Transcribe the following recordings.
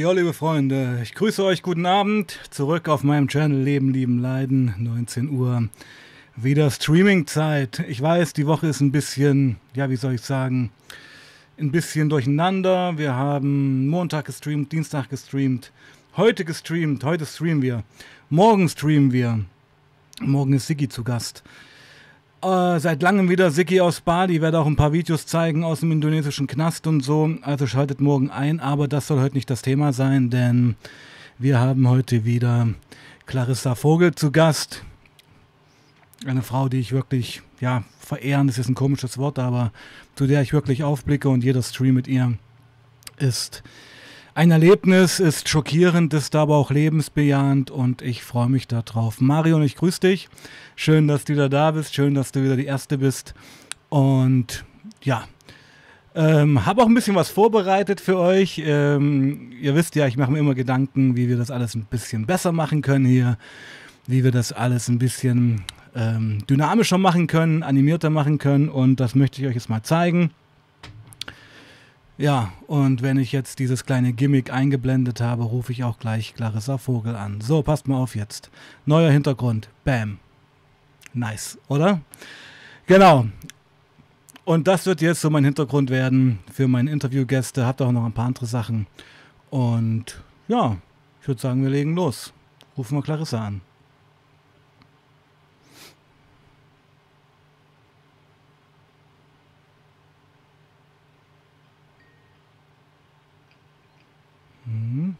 Ja, liebe Freunde, ich grüße euch, guten Abend. Zurück auf meinem Channel Leben, Lieben, Leiden, 19 Uhr. Wieder Streaming-Zeit. Ich weiß, die Woche ist ein bisschen, ja, wie soll ich sagen, ein bisschen durcheinander. Wir haben Montag gestreamt, Dienstag gestreamt, heute gestreamt, heute streamen wir. Morgen streamen wir. Morgen ist Sigi zu Gast. Äh, seit langem wieder Siki aus Bali, werde auch ein paar Videos zeigen aus dem indonesischen Knast und so. Also schaltet morgen ein, aber das soll heute nicht das Thema sein, denn wir haben heute wieder Clarissa Vogel zu Gast. Eine Frau, die ich wirklich, ja, verehren, das ist ein komisches Wort, aber zu der ich wirklich aufblicke und jeder Stream mit ihr ist ein Erlebnis, ist schockierend, ist aber auch lebensbejahend und ich freue mich darauf. Marion, ich grüße dich. Schön, dass du wieder da bist. Schön, dass du wieder die Erste bist. Und ja, ähm, habe auch ein bisschen was vorbereitet für euch. Ähm, ihr wisst ja, ich mache mir immer Gedanken, wie wir das alles ein bisschen besser machen können hier, wie wir das alles ein bisschen ähm, dynamischer machen können, animierter machen können. Und das möchte ich euch jetzt mal zeigen. Ja, und wenn ich jetzt dieses kleine Gimmick eingeblendet habe, rufe ich auch gleich Clarissa Vogel an. So, passt mal auf jetzt. Neuer Hintergrund. Bam. Nice, oder? Genau. Und das wird jetzt so mein Hintergrund werden für meine Interviewgäste. Habt auch noch ein paar andere Sachen. Und ja, ich würde sagen, wir legen los. Rufen wir Clarissa an. Mhm.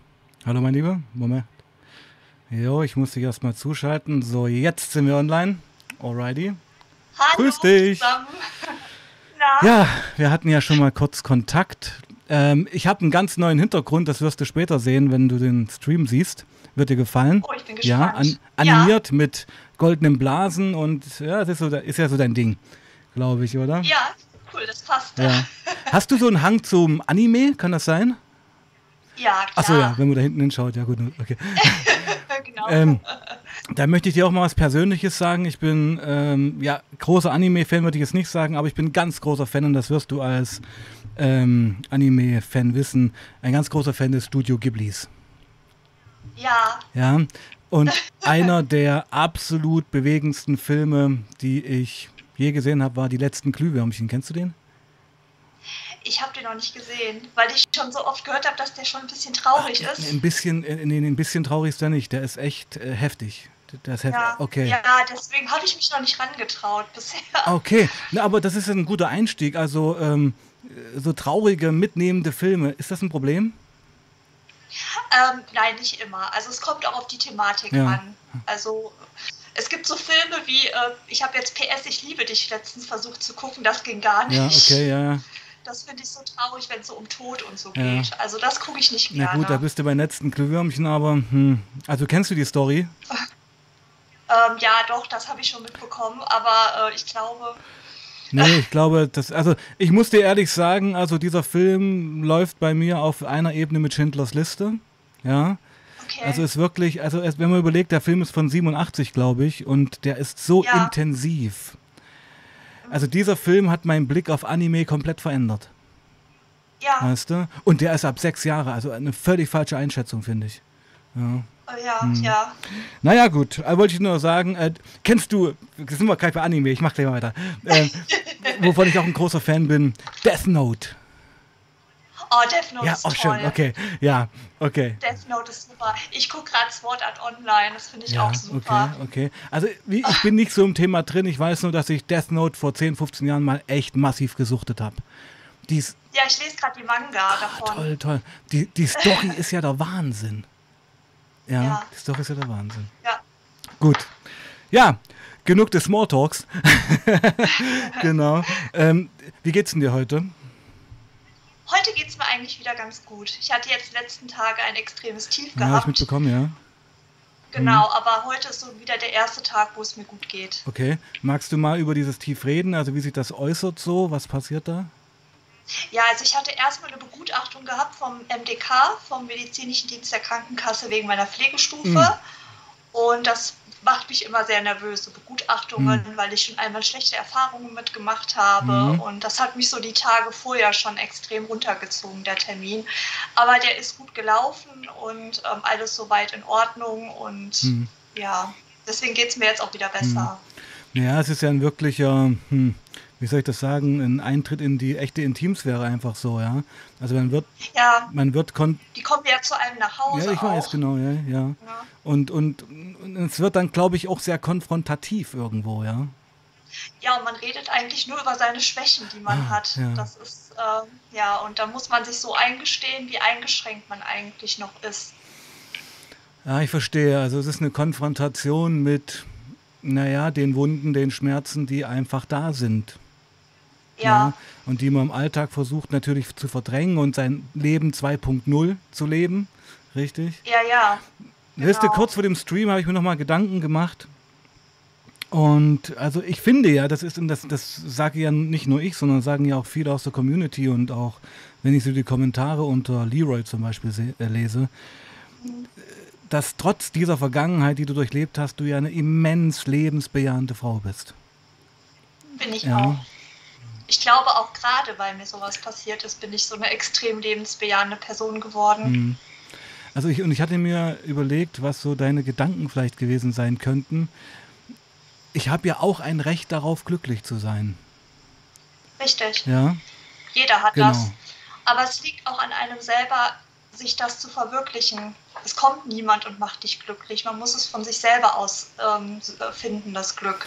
Hallo mein Lieber, Moment. Jo, ich muss dich erstmal zuschalten. So, jetzt sind wir online. Alrighty. Hallo Grüß dich. Ja, wir hatten ja schon mal kurz Kontakt. Ähm, ich habe einen ganz neuen Hintergrund, das wirst du später sehen, wenn du den Stream siehst. Wird dir gefallen? Oh, ich bin Ja, gespannt. an, animiert mit goldenen Blasen und ja, das ist, so, ist ja so dein Ding, glaube ich, oder? Ja, cool, das passt. Ja. Hast du so einen Hang zum Anime? Kann das sein? Ja, klar. Achso, ja, wenn man da hinten hinschaut, ja gut, okay. genau. Ähm, da möchte ich dir auch mal was Persönliches sagen. Ich bin, ähm, ja, großer Anime-Fan würde ich jetzt nicht sagen, aber ich bin ganz großer Fan und das wirst du als ähm, Anime-Fan wissen. Ein ganz großer Fan des Studio Ghiblis. ja, Ja, und einer der absolut bewegendsten Filme, die ich je gesehen habe, war Die letzten Glühwürmchen. Kennst du den? Ich habe den noch nicht gesehen, weil ich schon so oft gehört habe, dass der schon ein bisschen traurig ist. Ein bisschen, äh, nee, ein bisschen traurig ist der nicht. Der ist echt äh, heftig. Ist heftig. Ja, Okay. ja, deswegen habe ich mich noch nicht rangetraut bisher. Okay, Na, aber das ist ein guter Einstieg. Also ähm, so traurige, mitnehmende Filme, ist das ein Problem? Ähm, nein, nicht immer. Also es kommt auch auf die Thematik Ja. an. Also es gibt so Filme wie, äh, ich habe jetzt PS Ich liebe dich letztens versucht zu gucken, das ging gar nicht. Ja, okay, ja, ja. Das finde ich so traurig, wenn es so um Tod und so Ja. geht. Also das gucke ich nicht Na gerne. gut, da bist du bei letzten Glühwürmchen, aber hm. also kennst du die Story? Ähm, ja, doch, das habe ich schon mitbekommen, aber äh, ich glaube, Nee, ich glaube, das, also ich muss dir ehrlich sagen, also dieser Film läuft bei mir auf einer Ebene mit Schindlers Liste. Ja. okay. Also ist wirklich, also erst wenn man überlegt, der Film ist von 87, glaube ich, und der ist so Ja. intensiv. Also dieser Film hat meinen Blick auf Anime komplett verändert. ja, Weißt du? Und der ist ab sechs Jahre, also eine völlig falsche Einschätzung, finde ich. Ja. äh, ja, Hm. ja. Naja, gut, äh, wollte ich nur sagen, äh, kennst du, jetzt sind wir gleich bei Anime, ich mach gleich mal weiter, äh, wovon ich auch ein großer Fan bin, Death Note. Oh, Death Note Ja, ist oh, toll. schön, okay, ja, okay. Death Note ist super. Ich gucke gerade Sword Art Online, das finde ich Ja, auch super. okay, okay. Also ich bin nicht so im Thema drin, ich weiß nur, dass ich Death Note vor 10, 15 Jahren mal echt massiv gesuchtet habe. Ja, ich lese gerade die Manga davon. toll, toll. Die, die Story ist ja der Wahnsinn. Ja, Ja. die Story ist ja der Wahnsinn. Ja. Gut. Ja, genug des Smalltalks. genau. Ähm, wie geht's denn dir heute? Heute geht es mir eigentlich wieder ganz gut. Ich hatte jetzt die letzten Tage ein extremes Tief Ja, hab ich gehabt. mitbekommen, ja. genau, aber heute ist so wieder der erste Tag, wo es mir gut geht. Okay. Magst du mal über dieses Tief reden? Also wie sich das äußert so? Was passiert da? Ja, also ich hatte erstmal eine Begutachtung gehabt vom MDK, vom Medizinischen Dienst der Krankenkasse wegen meiner Pflegestufe. Mhm. Und das macht mich immer sehr nervös, so Begutachtungen, mhm. weil ich schon einmal schlechte Erfahrungen mitgemacht habe. Mhm. Und das hat mich so die Tage vorher schon extrem runtergezogen, der Termin. Aber der ist gut gelaufen und ähm, alles soweit in Ordnung. Und mhm. ja, deswegen geht es mir jetzt auch wieder besser. Mhm. Ja, es ist ja ein wirklicher, hm, wie soll ich das sagen, ein Eintritt in die echte Intimsphäre einfach so, ja. Also man wird, ja, man wird die kommen ja zu einem nach Hause. Ja, ich weiß genau, ja, ja. ja. Und, und, und es wird dann, glaube ich, auch sehr konfrontativ irgendwo, ja. Ja, und man redet eigentlich nur über seine Schwächen, die man ah, hat. Ja. Das ist, äh, ja, und da muss man sich so eingestehen, wie eingeschränkt man eigentlich noch ist. Ja, ich verstehe. Also es ist eine Konfrontation mit, naja, den Wunden, den Schmerzen, die einfach da sind. Ja. ja. Und die man im Alltag versucht natürlich zu verdrängen und sein Leben 2.0 zu leben. Richtig? Ja, ja. Genau. Du, kurz vor dem Stream habe ich mir nochmal Gedanken gemacht. Und also ich finde ja, das ist, das, das sage ja nicht nur ich, sondern sagen ja auch viele aus der Community und auch, wenn ich so die Kommentare unter Leroy zum Beispiel äh, lese, dass trotz dieser Vergangenheit, die du durchlebt hast, du ja eine immens lebensbejahende Frau bist. Bin ich ja. auch ich glaube auch gerade, weil mir sowas passiert ist, bin ich so eine extrem lebensbejahende Person geworden. Mhm. Also ich, und ich hatte mir überlegt, was so deine Gedanken vielleicht gewesen sein könnten. Ich habe ja auch ein Recht darauf, glücklich zu sein. Richtig. Ja. Jeder hat genau. das. Aber es liegt auch an einem selber, sich das zu verwirklichen. Es kommt niemand und macht dich glücklich. Man muss es von sich selber aus ähm, finden, das Glück.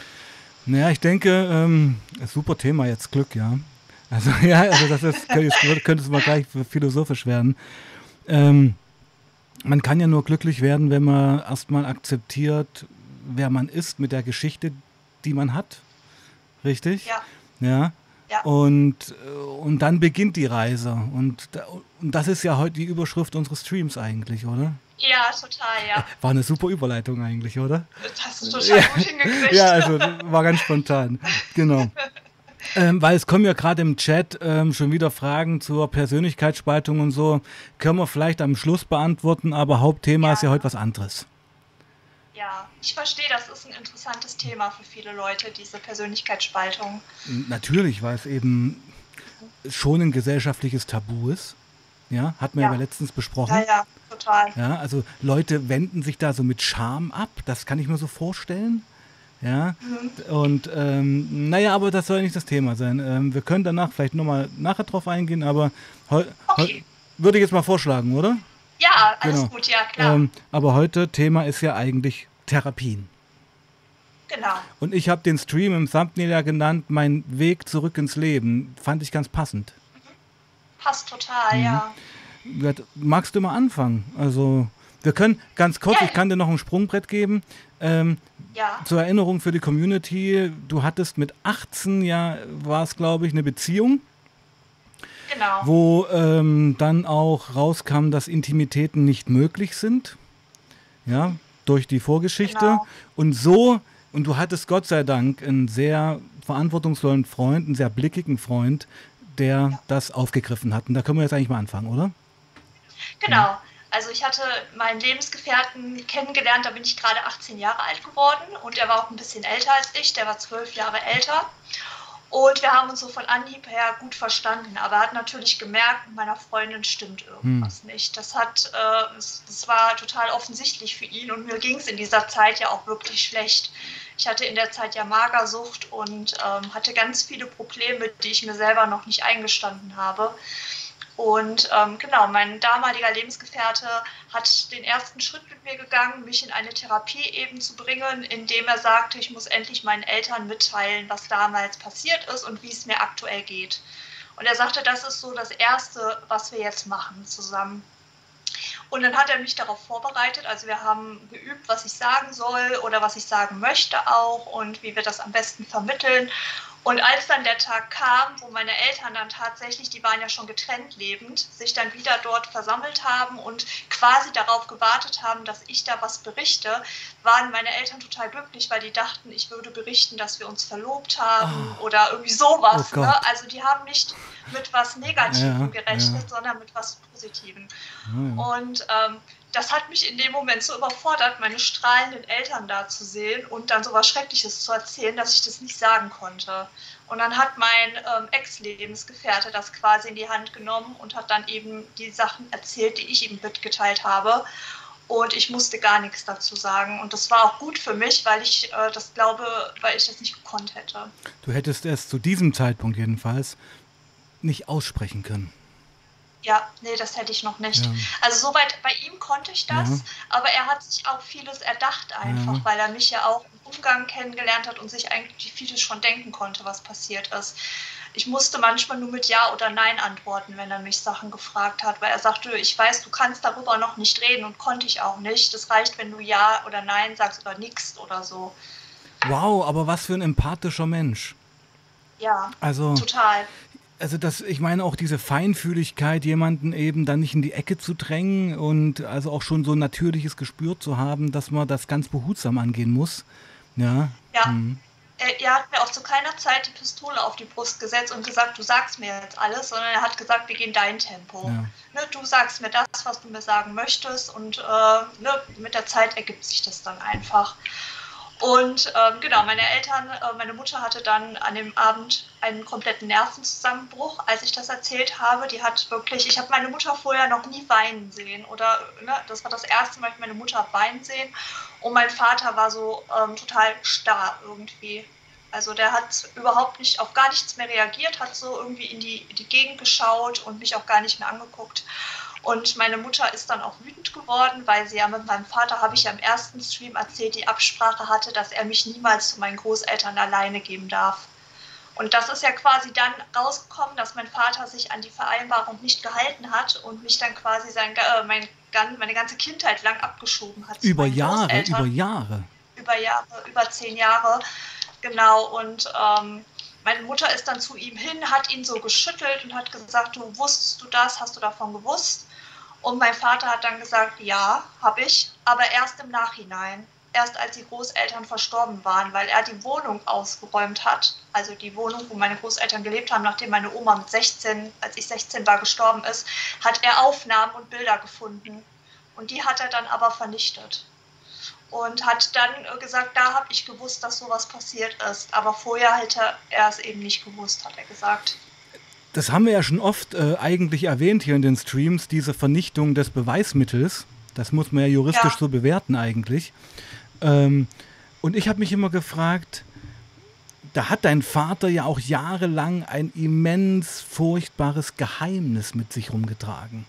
Naja, ich denke, ähm, super Thema jetzt Glück, ja. Also ja, also das ist, könnte, es mal gleich philosophisch werden. Ähm, man kann ja nur glücklich werden, wenn man erstmal akzeptiert, wer man ist mit der Geschichte, die man hat. Richtig? Ja. Ja. ja. Und, und dann beginnt die Reise. Und, und das ist ja heute die Überschrift unseres Streams eigentlich, oder? Ja, total, ja. War eine super Überleitung eigentlich, oder? Das hast du total ja. gut hingekriegt. Ja, also war ganz spontan. Genau. Ähm, weil es kommen ja gerade im Chat ähm, schon wieder Fragen zur Persönlichkeitsspaltung und so. Können wir vielleicht am Schluss beantworten, aber Hauptthema ja. ist ja heute was anderes. Ja, ich verstehe, das ist ein interessantes Thema für viele Leute, diese Persönlichkeitsspaltung. Natürlich, weil es eben schon ein gesellschaftliches Tabu ist. Ja, hatten wir ja. aber letztens besprochen. Ja, ja, total. Ja, also Leute wenden sich da so mit Scham ab, das kann ich mir so vorstellen. Ja, mhm. und ähm, naja, aber das soll nicht das Thema sein. Ähm, wir können danach vielleicht nochmal nachher drauf eingehen, aber okay. würde ich jetzt mal vorschlagen, oder? Ja, alles genau. gut, ja, klar. Ähm, aber heute Thema ist ja eigentlich Therapien. Genau. Und ich habe den Stream im Thumbnail ja genannt, mein Weg zurück ins Leben. Fand ich ganz passend passt total, mhm. ja. Magst du mal anfangen? Also, wir können ganz kurz, ja. ich kann dir noch ein Sprungbrett geben. Ähm, ja. Zur Erinnerung für die Community, du hattest mit 18 ja, war es glaube ich, eine Beziehung. Genau. Wo ähm, dann auch rauskam, dass Intimitäten nicht möglich sind. Ja, durch die Vorgeschichte. Genau. Und so, und du hattest Gott sei Dank einen sehr verantwortungsvollen Freund, einen sehr blickigen Freund, der ja. das aufgegriffen hat. Und da können wir jetzt eigentlich mal anfangen, oder? Genau. Also ich hatte meinen Lebensgefährten kennengelernt, da bin ich gerade 18 Jahre alt geworden und er war auch ein bisschen älter als ich, der war zwölf Jahre älter. Und wir haben uns so von Anhieb her gut verstanden. Aber er hat natürlich gemerkt, mit meiner Freundin stimmt irgendwas hm. nicht. Das, hat, äh, das war total offensichtlich für ihn. Und mir ging es in dieser Zeit ja auch wirklich schlecht. Ich hatte in der Zeit ja Magersucht und ähm, hatte ganz viele Probleme, die ich mir selber noch nicht eingestanden habe. Und ähm, genau, mein damaliger Lebensgefährte hat den ersten Schritt mit mir gegangen, mich in eine Therapie eben zu bringen, indem er sagte, ich muss endlich meinen Eltern mitteilen, was damals passiert ist und wie es mir aktuell geht. Und er sagte, das ist so das Erste, was wir jetzt machen zusammen. Und dann hat er mich darauf vorbereitet. Also wir haben geübt, was ich sagen soll oder was ich sagen möchte auch und wie wir das am besten vermitteln. Und als dann der Tag kam, wo meine Eltern dann tatsächlich, die waren ja schon getrennt lebend, sich dann wieder dort versammelt haben und quasi darauf gewartet haben, dass ich da was berichte, waren meine Eltern total glücklich, weil die dachten, ich würde berichten, dass wir uns verlobt haben oh. oder irgendwie sowas. Oh ne? Also die haben nicht mit was Negativem ja, gerechnet, ja. sondern mit was positiven. Mhm. Und ähm, das hat mich in dem Moment so überfordert, meine strahlenden Eltern da zu sehen und dann so was Schreckliches zu erzählen, dass ich das nicht sagen konnte. Und dann hat mein ähm, Ex-Lebensgefährte das quasi in die Hand genommen und hat dann eben die Sachen erzählt, die ich ihm mitgeteilt habe. Und ich musste gar nichts dazu sagen. Und das war auch gut für mich, weil ich äh, das glaube, weil ich das nicht gekonnt hätte. Du hättest es zu diesem Zeitpunkt jedenfalls nicht aussprechen können. Ja, nee, das hätte ich noch nicht. Ja. Also soweit bei ihm konnte ich das, ja. aber er hat sich auch vieles erdacht einfach, ja. weil er mich ja auch im Umgang kennengelernt hat und sich eigentlich vieles schon denken konnte, was passiert ist. Ich musste manchmal nur mit Ja oder Nein antworten, wenn er mich Sachen gefragt hat, weil er sagte, ich weiß, du kannst darüber noch nicht reden und konnte ich auch nicht. Das reicht, wenn du Ja oder Nein sagst oder nix oder so. Wow, aber was für ein empathischer Mensch. Ja, also, total also das, ich meine auch diese Feinfühligkeit, jemanden eben dann nicht in die Ecke zu drängen und also auch schon so ein natürliches Gespür zu haben, dass man das ganz behutsam angehen muss. Ja. Ja. Mhm. Er, er, hat mir auch zu keiner Zeit die Pistole auf die Brust gesetzt und gesagt, du sagst mir jetzt alles, sondern er hat gesagt, wir gehen dein Tempo. Ja. Ne, du sagst mir das, was du mir sagen möchtest und äh, ne, mit der Zeit ergibt sich das dann einfach. Und ähm, genau, meine Eltern, äh, meine Mutter hatte dann an dem Abend einen kompletten Nervenzusammenbruch, als ich das erzählt habe. Die hat wirklich, ich habe meine Mutter vorher noch nie weinen sehen oder ne, das war das erste Mal, ich meine Mutter weinen sehen. Und mein Vater war so ähm, total starr irgendwie. Also der hat überhaupt nicht auf gar nichts mehr reagiert, hat so irgendwie in die, die Gegend geschaut und mich auch gar nicht mehr angeguckt. Und meine Mutter ist dann auch wütend geworden, weil sie ja mit meinem Vater, habe ich ja im ersten Stream erzählt, die Absprache hatte, dass er mich niemals zu meinen Großeltern alleine geben darf. Und das ist ja quasi dann rausgekommen, dass mein Vater sich an die Vereinbarung nicht gehalten hat und mich dann quasi sein, äh, mein, meine ganze Kindheit lang abgeschoben hat. Über Jahre, über Jahre. Über Jahre, über zehn Jahre, genau. Und ähm, meine Mutter ist dann zu ihm hin, hat ihn so geschüttelt und hat gesagt, du wusstest du das, hast du davon gewusst? Und mein Vater hat dann gesagt, ja, habe ich, aber erst im Nachhinein, erst als die Großeltern verstorben waren, weil er die Wohnung ausgeräumt hat, also die Wohnung, wo meine Großeltern gelebt haben, nachdem meine Oma mit 16, als ich 16 war, gestorben ist, hat er Aufnahmen und Bilder gefunden. Und die hat er dann aber vernichtet. Und hat dann gesagt, da habe ich gewusst, dass sowas passiert ist. Aber vorher hätte er es eben nicht gewusst, hat er gesagt das haben wir ja schon oft äh, eigentlich erwähnt hier in den Streams, diese Vernichtung des Beweismittels. Das muss man ja juristisch ja. so bewerten eigentlich. Ähm, und ich habe mich immer gefragt, da hat dein Vater ja auch jahrelang ein immens furchtbares Geheimnis mit sich rumgetragen.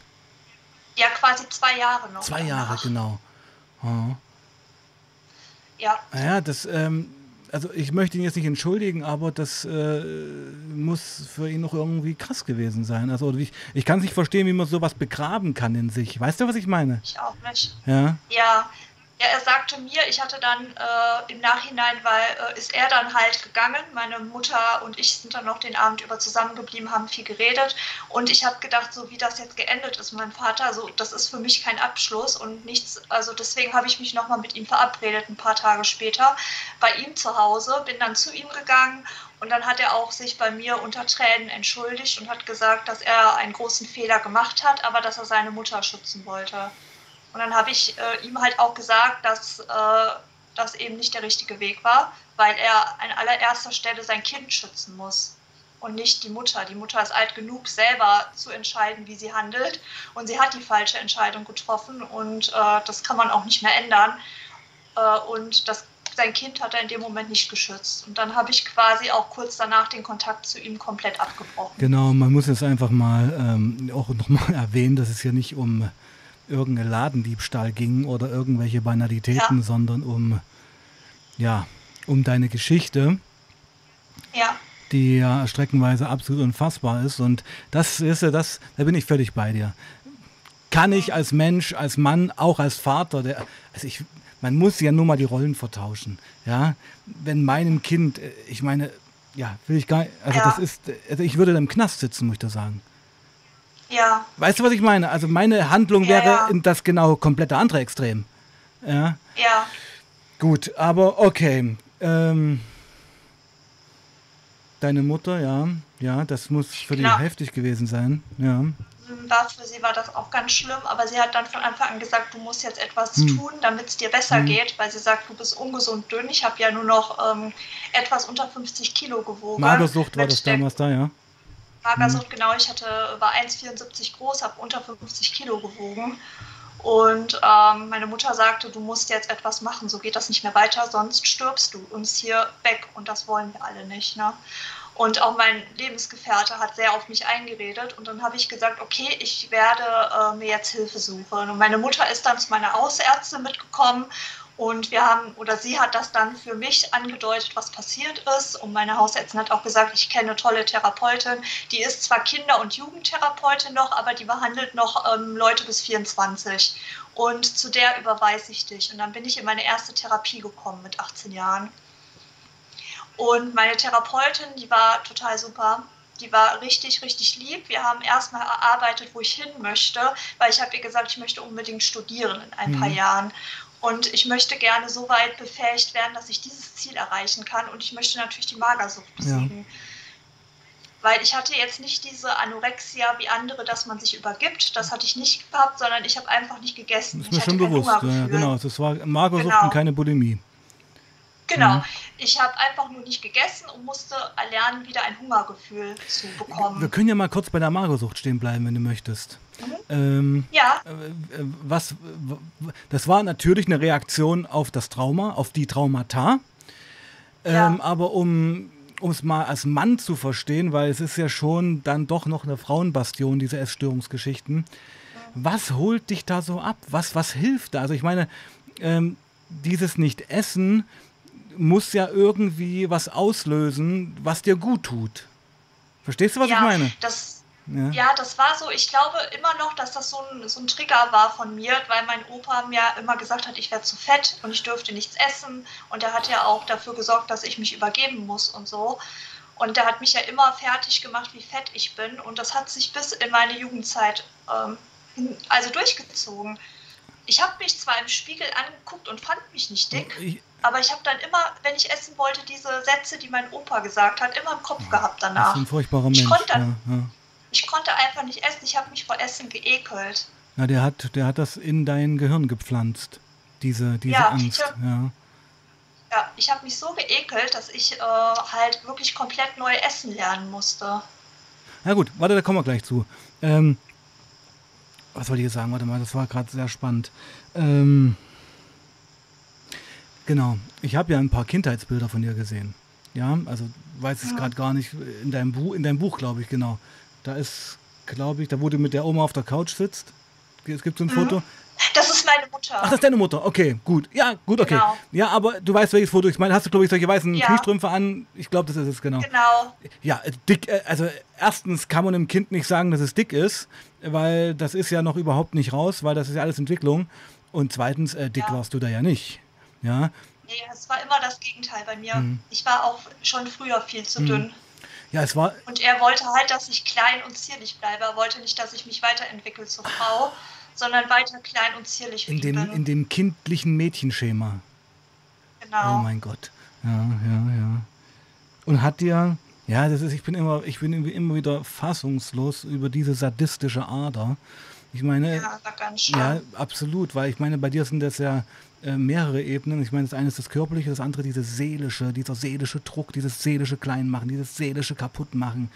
Ja, quasi zwei Jahre noch. Zwei danach. Jahre, genau. Oh. Ja. Naja, das, ähm, also ich möchte ihn jetzt nicht entschuldigen, aber das äh, muss für ihn noch irgendwie krass gewesen sein. Also ich, ich kann es nicht verstehen, wie man sowas begraben kann in sich. Weißt du, was ich meine? Ich auch nicht. Ja. Ja, ja, er sagte mir, ich hatte dann äh, im Nachhinein, weil äh, ist er dann halt gegangen. Meine Mutter und ich sind dann noch den Abend über zusammengeblieben, haben viel geredet. Und ich habe gedacht, so wie das jetzt geendet ist, mein Vater, so das ist für mich kein Abschluss und nichts. Also deswegen habe ich mich nochmal mit ihm verabredet, ein paar Tage später, bei ihm zu Hause. Bin dann zu ihm gegangen und dann hat er auch sich bei mir unter Tränen entschuldigt und hat gesagt, dass er einen großen Fehler gemacht hat, aber dass er seine Mutter schützen wollte. Und dann habe ich äh, ihm halt auch gesagt, dass äh, das eben nicht der richtige Weg war, weil er an allererster Stelle sein Kind schützen muss und nicht die Mutter. Die Mutter ist alt genug, selber zu entscheiden, wie sie handelt. Und sie hat die falsche Entscheidung getroffen und äh, das kann man auch nicht mehr ändern. Äh, und das, sein Kind hat er in dem Moment nicht geschützt. Und dann habe ich quasi auch kurz danach den Kontakt zu ihm komplett abgebrochen. Genau, man muss jetzt einfach mal ähm, auch nochmal erwähnen, dass es ja nicht um irgendein Ladendiebstahl ging oder irgendwelche Banalitäten, ja. sondern um, ja, um deine Geschichte. Ja. Die ja streckenweise absolut unfassbar ist. Und das ist ja das, da bin ich völlig bei dir. Kann ich als Mensch, als Mann, auch als Vater, der, also ich, man muss ja nur mal die Rollen vertauschen. Ja, wenn meinem Kind, äh, ich meine, ja, will ich gar nicht, also ja. das ist, also ich würde da im Knast sitzen, muss ich da sagen. Ja. Weißt du, was ich meine? Also meine Handlung ja, wäre ja. das genau komplette andere Extrem. Ja. Ja. Gut, aber okay. Ähm, deine Mutter, ja, ja, das muss für genau. die heftig gewesen sein. Ja. war für sie war das auch ganz schlimm, aber sie hat dann von Anfang an gesagt, du musst jetzt etwas hm. tun, damit es dir besser hm. geht, weil sie sagt, du bist ungesund dünn. Ich habe ja nur noch ähm, etwas unter 50 Kilo gewogen. Magersucht war das damals da, ja? Magersucht, hm. genau. Ich hatte, war 1,74 groß, habe unter 50 Kilo gewogen. Und ähm, meine Mutter sagte, du musst jetzt etwas machen, so geht das nicht mehr weiter, sonst stirbst du uns hier weg. Und das wollen wir alle nicht. Ne? Und auch mein Lebensgefährte hat sehr auf mich eingeredet. Und dann habe ich gesagt, okay, ich werde äh, mir jetzt Hilfe suchen. Und meine Mutter ist dann zu meiner Hausärztin mitgekommen. Und wir haben, oder sie hat das dann für mich angedeutet, was passiert ist. Und meine Hausärztin hat auch gesagt, ich kenne eine tolle Therapeutin. Die ist zwar Kinder- und Jugendtherapeutin noch, aber die behandelt noch ähm, Leute bis 24. Und zu der überweise ich dich. Und dann bin ich in meine erste Therapie gekommen mit 18 Jahren. Und meine Therapeutin, die war total super. Die war richtig, richtig lieb. Wir haben erstmal erarbeitet, wo ich hin möchte, weil ich habe ihr gesagt, ich möchte unbedingt studieren in ein mhm. paar Jahren. Und ich möchte gerne so weit befähigt werden, dass ich dieses Ziel erreichen kann. Und ich möchte natürlich die Magersucht besiegen. Ja. Weil ich hatte jetzt nicht diese Anorexia wie andere, dass man sich übergibt. Das hatte ich nicht gehabt, sondern ich habe einfach nicht gegessen. Das ist mir schon bewusst. Ja, genau, das war Magersucht genau. und keine Bulimie. Genau. Mhm. Ich habe einfach nur nicht gegessen und musste erlernen, wieder ein Hungergefühl zu bekommen. Wir können ja mal kurz bei der Magersucht stehen bleiben, wenn du möchtest. Ähm, ja. Äh, was, das war natürlich eine Reaktion auf das Trauma, auf die Traumata. Ja. Ähm, aber um es mal als Mann zu verstehen, weil es ist ja schon dann doch noch eine Frauenbastion, diese Essstörungsgeschichten. Was holt dich da so ab? Was, was hilft da? Also ich meine, ähm, dieses Nicht-Essen muss ja irgendwie was auslösen, was dir gut tut. Verstehst du, was ja, ich meine? Das, ja. ja. das war so. Ich glaube immer noch, dass das so ein, so ein Trigger war von mir, weil mein Opa mir immer gesagt hat, ich werde zu fett und ich dürfte nichts essen. Und er hat ja auch dafür gesorgt, dass ich mich übergeben muss und so. Und der hat mich ja immer fertig gemacht, wie fett ich bin. Und das hat sich bis in meine Jugendzeit ähm, also durchgezogen. Ich habe mich zwar im Spiegel angeguckt und fand mich nicht dick. Ich, aber ich habe dann immer, wenn ich essen wollte, diese Sätze, die mein Opa gesagt hat, immer im Kopf gehabt danach. Das ist ein furchtbarer Mensch. Ich konnte, ja, ja. Ich konnte einfach nicht essen. Ich habe mich vor Essen geekelt. Na, der hat, der hat das in dein Gehirn gepflanzt, diese, diese ja, Angst. Ich, ja. ja, ich habe mich so geekelt, dass ich äh, halt wirklich komplett neu essen lernen musste. Na gut, warte, da kommen wir gleich zu. Ähm, was wollte ich jetzt sagen? Warte mal, das war gerade sehr spannend. Ähm, Genau. Ich habe ja ein paar Kindheitsbilder von dir gesehen. Ja, also weiß es ja. gerade gar nicht. In deinem, Buch, in deinem Buch, glaube ich, genau. Da ist, glaube ich, da wo du mit der Oma auf der Couch sitzt. Es gibt so ein mhm. Foto. Das ist meine Mutter. Ach, das ist deine Mutter. Okay, gut. Ja, gut, okay. Genau. Ja, aber du weißt, welches Foto ich meine. Hast du, glaube ich, solche weißen ja. Kniestrümpfe an? Ich glaube, das ist es, genau. Genau. Ja, dick, äh, also erstens kann man einem Kind nicht sagen, dass es dick ist, weil das ist ja noch überhaupt nicht raus, weil das ist ja alles Entwicklung. Und zweitens, äh, dick ja. warst du da ja nicht. Ja. Nee, es war immer das Gegenteil bei mir. Hm. Ich war auch schon früher viel zu hm. dünn. Ja, es war. Und er wollte halt, dass ich klein und zierlich bleibe. Er wollte nicht, dass ich mich weiterentwickle zur Frau, sondern weiter klein und zierlich in dem, bin. In dem kindlichen Mädchenschema. Genau. Oh mein Gott. Ja, ja, ja. Und hat dir, ja, das ist, ich bin immer, ich bin immer wieder fassungslos über diese sadistische Ader. Ich meine, ja, ja, absolut, weil ich meine, bei dir sind das ja äh, mehrere Ebenen. Ich meine, das eine ist das Körperliche, das andere dieses seelische, dieser seelische Druck, dieses seelische Kleinmachen, dieses seelische Kaputtmachen.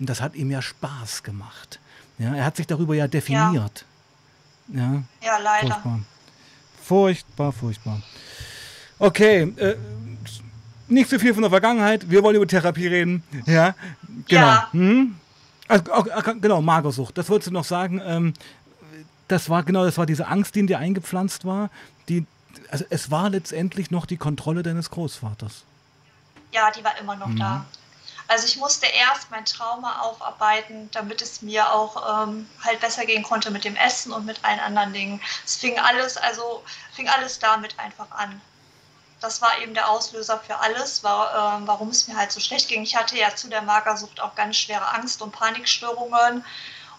Und das hat ihm ja Spaß gemacht. Ja, er hat sich darüber ja definiert. Ja, ja, ja leider. Furchtbar. Furchtbar, furchtbar. Okay, äh, nicht so viel von der Vergangenheit. Wir wollen über Therapie reden. Ja, genau. Ja. Hm? Also, genau, Magersucht. Das wolltest du noch sagen. Ähm, das war genau, das war diese Angst, die in dir eingepflanzt war, die also es war letztendlich noch die Kontrolle deines Großvaters. Ja, die war immer noch mhm. da. Also ich musste erst mein Trauma aufarbeiten, damit es mir auch ähm, halt besser gehen konnte mit dem Essen und mit allen anderen Dingen. Es fing alles, also fing alles damit einfach an. Das war eben der Auslöser für alles, war, äh, warum es mir halt so schlecht ging. Ich hatte ja zu der Magersucht auch ganz schwere Angst- und Panikstörungen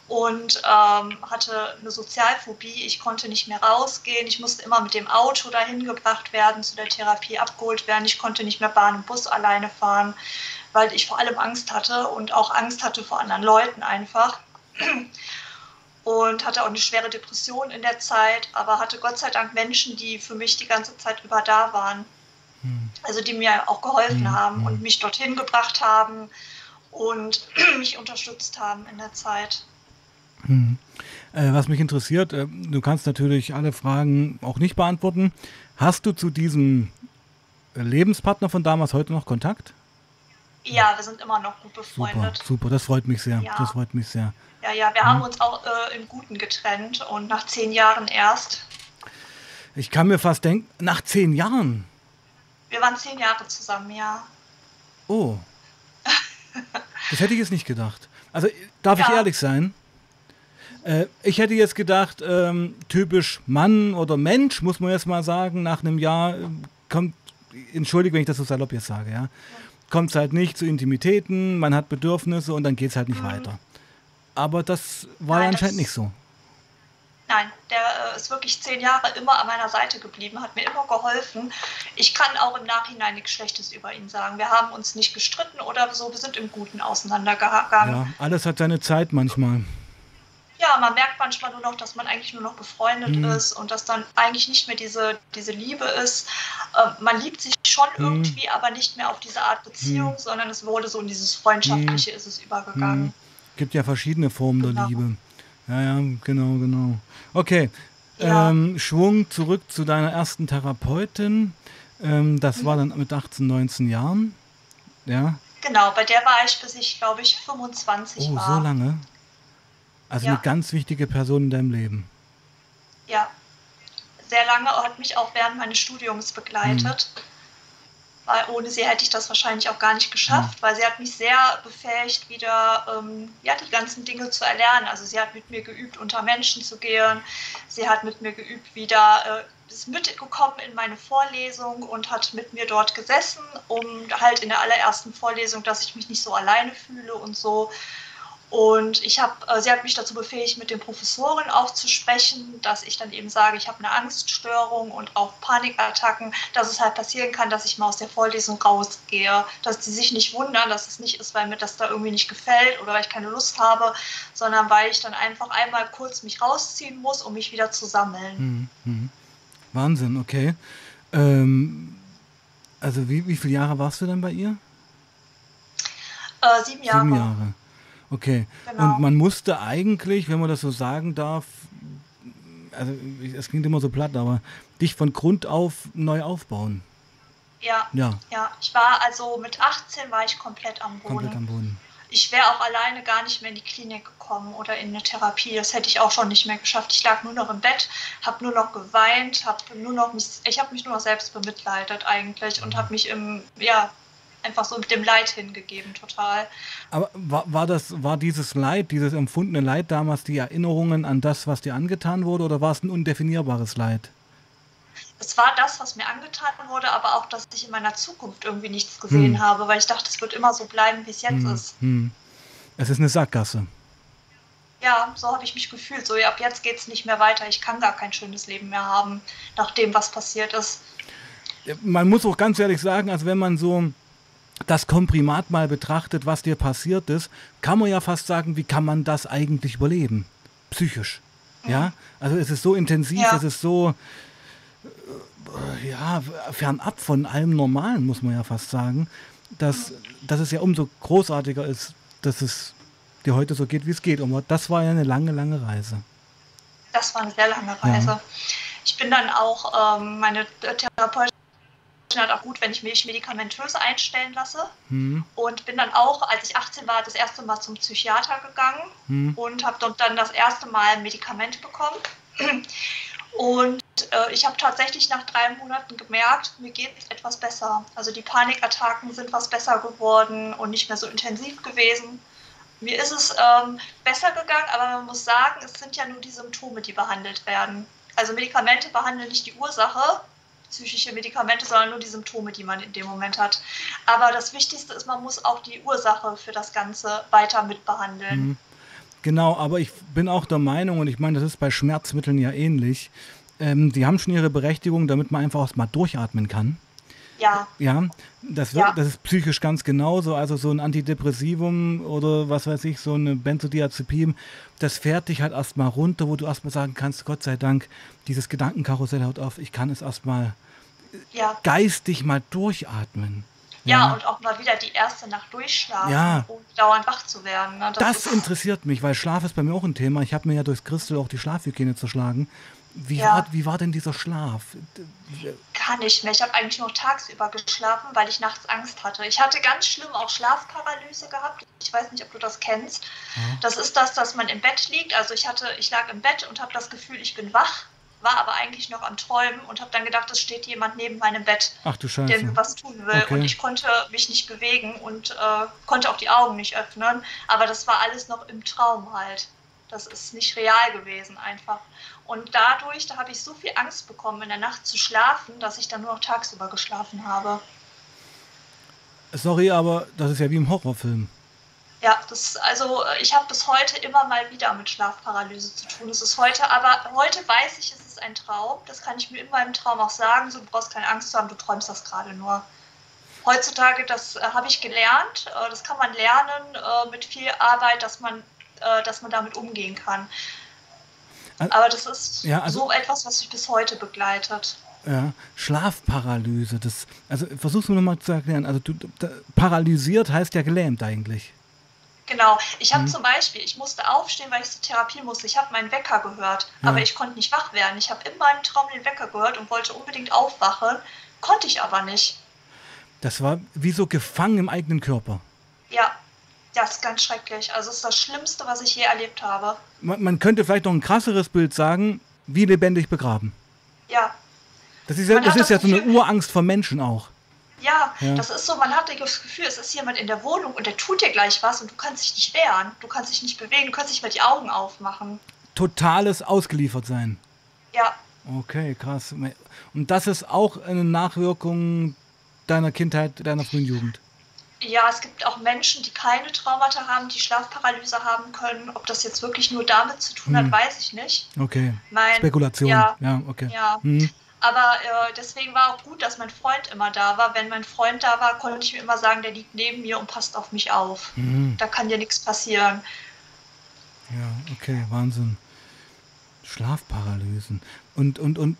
und ähm, hatte eine Sozialphobie. Ich konnte nicht mehr rausgehen. Ich musste immer mit dem Auto dahin gebracht werden, zu der Therapie abgeholt werden. Ich konnte nicht mehr Bahn und Bus alleine fahren, weil ich vor allem Angst hatte und auch Angst hatte vor anderen Leuten einfach. und hatte auch eine schwere Depression in der Zeit, aber hatte Gott sei Dank Menschen, die für mich die ganze Zeit über da waren. Hm. Also die mir auch geholfen hm. haben und hm. mich dorthin gebracht haben und mich unterstützt haben in der Zeit. Hm. Äh, was mich interessiert, äh, du kannst natürlich alle Fragen auch nicht beantworten. Hast du zu diesem Lebenspartner von damals heute noch Kontakt? Ja, wir sind immer noch gut befreundet. Super, super das freut mich sehr. Ja. Das freut mich sehr. Ja, ja, wir haben uns auch äh, im Guten getrennt und nach zehn Jahren erst. Ich kann mir fast denken, nach zehn Jahren? Wir waren zehn Jahre zusammen, ja. Oh. das hätte ich jetzt nicht gedacht. Also darf ja. ich ehrlich sein? Äh, ich hätte jetzt gedacht, ähm, typisch Mann oder Mensch, muss man jetzt mal sagen, nach einem Jahr äh, kommt, entschuldige, wenn ich das so salopp jetzt sage, ja, kommt es halt nicht zu Intimitäten, man hat Bedürfnisse und dann geht es halt nicht mhm. weiter. Aber das war Nein, anscheinend nicht so. Nein, der äh, ist wirklich zehn Jahre immer an meiner Seite geblieben, hat mir immer geholfen. Ich kann auch im Nachhinein nichts Schlechtes über ihn sagen. Wir haben uns nicht gestritten oder so, wir sind im Guten auseinandergegangen. Ja, alles hat seine Zeit manchmal. Ja, man merkt manchmal nur noch, dass man eigentlich nur noch befreundet mhm. ist und dass dann eigentlich nicht mehr diese, diese Liebe ist. Äh, man liebt sich schon mhm. irgendwie, aber nicht mehr auf diese Art Beziehung, mhm. sondern es wurde so in dieses Freundschaftliche mhm. ist es übergegangen. Mhm gibt ja verschiedene Formen genau. der Liebe. Ja, ja, genau, genau. Okay. Ja. Ähm, Schwung zurück zu deiner ersten Therapeutin. Ähm, das mhm. war dann mit 18, 19 Jahren. Ja. Genau, bei der war ich bis ich, glaube ich, 25 oh, war. Oh, so lange? Also ja. eine ganz wichtige Person in deinem Leben. Ja. Sehr lange hat mich auch während meines Studiums begleitet. Mhm weil ohne sie hätte ich das wahrscheinlich auch gar nicht geschafft, weil sie hat mich sehr befähigt, wieder ähm, ja, die ganzen Dinge zu erlernen. Also sie hat mit mir geübt, unter Menschen zu gehen. Sie hat mit mir geübt, wieder äh, ist mitgekommen in meine Vorlesung und hat mit mir dort gesessen, um halt in der allerersten Vorlesung, dass ich mich nicht so alleine fühle und so. Und ich habe, äh, sie hat mich dazu befähigt, mit den Professoren auch zu sprechen, dass ich dann eben sage, ich habe eine Angststörung und auch Panikattacken, dass es halt passieren kann, dass ich mal aus der Vorlesung rausgehe, dass sie sich nicht wundern, dass es nicht ist, weil mir das da irgendwie nicht gefällt oder weil ich keine Lust habe, sondern weil ich dann einfach einmal kurz mich rausziehen muss, um mich wieder zu sammeln. Mhm. Wahnsinn, okay. Ähm, also wie, wie viele Jahre warst du dann bei ihr? Äh, sieben Jahre. Sieben Jahre. Okay. Genau. Und man musste eigentlich, wenn man das so sagen darf, also es klingt immer so platt, aber dich von Grund auf neu aufbauen. Ja. Ja. Ja, ich war also mit 18 war ich komplett am Boden. Komplett am Boden. Ich wäre auch alleine gar nicht mehr in die Klinik gekommen oder in eine Therapie. Das hätte ich auch schon nicht mehr geschafft. Ich lag nur noch im Bett, habe nur noch geweint, habe nur noch mich, ich habe mich nur noch selbst bemitleidet eigentlich und habe mich im ja einfach so mit dem Leid hingegeben, total. Aber war, war, das, war dieses Leid, dieses empfundene Leid damals die Erinnerungen an das, was dir angetan wurde, oder war es ein undefinierbares Leid? Es war das, was mir angetan wurde, aber auch, dass ich in meiner Zukunft irgendwie nichts gesehen hm. habe, weil ich dachte, es wird immer so bleiben, wie es jetzt hm. ist. Hm. Es ist eine Sackgasse. Ja, so habe ich mich gefühlt. So, ab jetzt geht es nicht mehr weiter. Ich kann gar kein schönes Leben mehr haben, nach dem, was passiert ist. Man muss auch ganz ehrlich sagen, also wenn man so das Komprimat mal betrachtet, was dir passiert ist, kann man ja fast sagen, wie kann man das eigentlich überleben? Psychisch. Ja, also es ist so intensiv, ja. es ist so, äh, ja, fernab von allem Normalen, muss man ja fast sagen, dass, dass es ja umso großartiger ist, dass es dir heute so geht, wie es geht. Und das war ja eine lange, lange Reise. Das war eine sehr lange Reise. Ja. Ich bin dann auch, ähm, meine Therapeutin halt auch gut, wenn ich mich medikamentös einstellen lasse. Mhm. Und bin dann auch, als ich 18 war, das erste Mal zum Psychiater gegangen mhm. und habe dort dann das erste Mal Medikamente bekommen. Und äh, ich habe tatsächlich nach drei Monaten gemerkt, mir geht es etwas besser. Also die Panikattacken sind was besser geworden und nicht mehr so intensiv gewesen. Mir ist es ähm, besser gegangen, aber man muss sagen, es sind ja nur die Symptome, die behandelt werden. Also Medikamente behandeln nicht die Ursache, psychische Medikamente, sondern nur die Symptome, die man in dem Moment hat. Aber das Wichtigste ist, man muss auch die Ursache für das Ganze weiter mitbehandeln. Mhm. Genau, aber ich bin auch der Meinung, und ich meine, das ist bei Schmerzmitteln ja ähnlich, ähm, die haben schon ihre Berechtigung, damit man einfach mal durchatmen kann. Ja. Ja, das, wird, Ja. das ist psychisch ganz genauso. Also so ein Antidepressivum oder was weiß ich, so eine Benzodiazepin, das fährt dich halt erstmal runter, wo du erstmal sagen kannst, Gott sei Dank, dieses Gedankenkarussell haut auf, ich kann es erstmal Ja. geistig mal durchatmen. Ja, und auch mal wieder die erste Nacht durchschlafen, Ja. ohne dauernd wach zu werden. ne? Das ist- interessiert mich, weil Schlaf ist bei mir auch ein Thema. Ich habe mir ja durchs Christel auch die Schlafhygiene zerschlagen. Wie, Ja. war, wie war denn dieser Schlaf? Kann nicht mehr. Ich habe eigentlich nur tagsüber geschlafen, weil ich nachts Angst hatte. Ich hatte ganz schlimm auch Schlafparalyse gehabt. Ich weiß nicht, ob du das kennst. Das ist das, dass man im Bett liegt. Also ich hatte, ich lag im Bett und habe das Gefühl, ich bin wach, war aber eigentlich noch am Träumen und habe dann gedacht, es steht jemand neben meinem Bett, Ach du der mir was tun will. Okay. Und ich konnte mich nicht bewegen und äh, konnte auch die Augen nicht öffnen. Aber das war alles noch im Traum halt. Das ist nicht real gewesen einfach. Und dadurch, da habe ich so viel Angst bekommen, in der Nacht zu schlafen, dass ich dann nur noch tagsüber geschlafen habe. Sorry, aber das ist ja wie im Horrorfilm. Ja, das also äh, ich habe bis heute immer mal wieder mit Schlafparalyse zu tun. Es ist heute, aber heute weiß ich, es ist ein Traum. Das kann ich mir in meinem Traum auch sagen. So, du brauchst keine Angst zu haben, du träumst das gerade nur. Heutzutage, das äh, habe ich gelernt. Äh, das kann man lernen äh, mit viel Arbeit, dass man, äh, dass man damit umgehen kann. Aber das ist Ja, also- so etwas, was mich bis heute begleitet. Ja, Schlafparalyse. Das, also versuch's mir nochmal zu erklären. Also du, da, paralysiert heißt ja gelähmt eigentlich. Genau. Ich habe Mhm. zum Beispiel, ich musste aufstehen, weil ich zur Therapie musste. Ich habe meinen Wecker gehört, Ja. aber ich konnte nicht wach werden. Ich habe in meinem Traum den Wecker gehört und wollte unbedingt aufwachen, konnte ich aber nicht. Das war wie so gefangen im eigenen Körper. Ja, das ist ganz schrecklich. Also es ist das Schlimmste, was ich je erlebt habe. Man, man könnte vielleicht noch ein krasseres Bild sagen, wie lebendig begraben. Ja, Das ist ja, Man das ist ja das so eine Urangst vor Menschen auch. ja, Ja. das ist so, man hat das Gefühl, es ist jemand in der Wohnung und der tut dir gleich was und du kannst dich nicht wehren. Du kannst dich nicht bewegen, du kannst nicht mal die Augen aufmachen. Totales Ausgeliefertsein. Ja, Okay, krass. Und das ist auch eine Nachwirkung deiner Kindheit, deiner frühen Jugend. Ja, es gibt auch Menschen, die keine Traumata haben, die Schlafparalyse haben können. Ob das jetzt wirklich nur damit zu tun Hm. hat, weiß ich nicht. Okay. Mein, Spekulation. Ja, Ja, okay. ja. Hm. Aber äh, deswegen war auch gut, dass mein Freund immer da war. Wenn mein Freund da war, konnte ich mir immer sagen, der liegt neben mir und passt auf mich auf. Hm. Da kann dir nichts passieren. Ja, okay, Wahnsinn. Schlafparalysen. Und, und, und,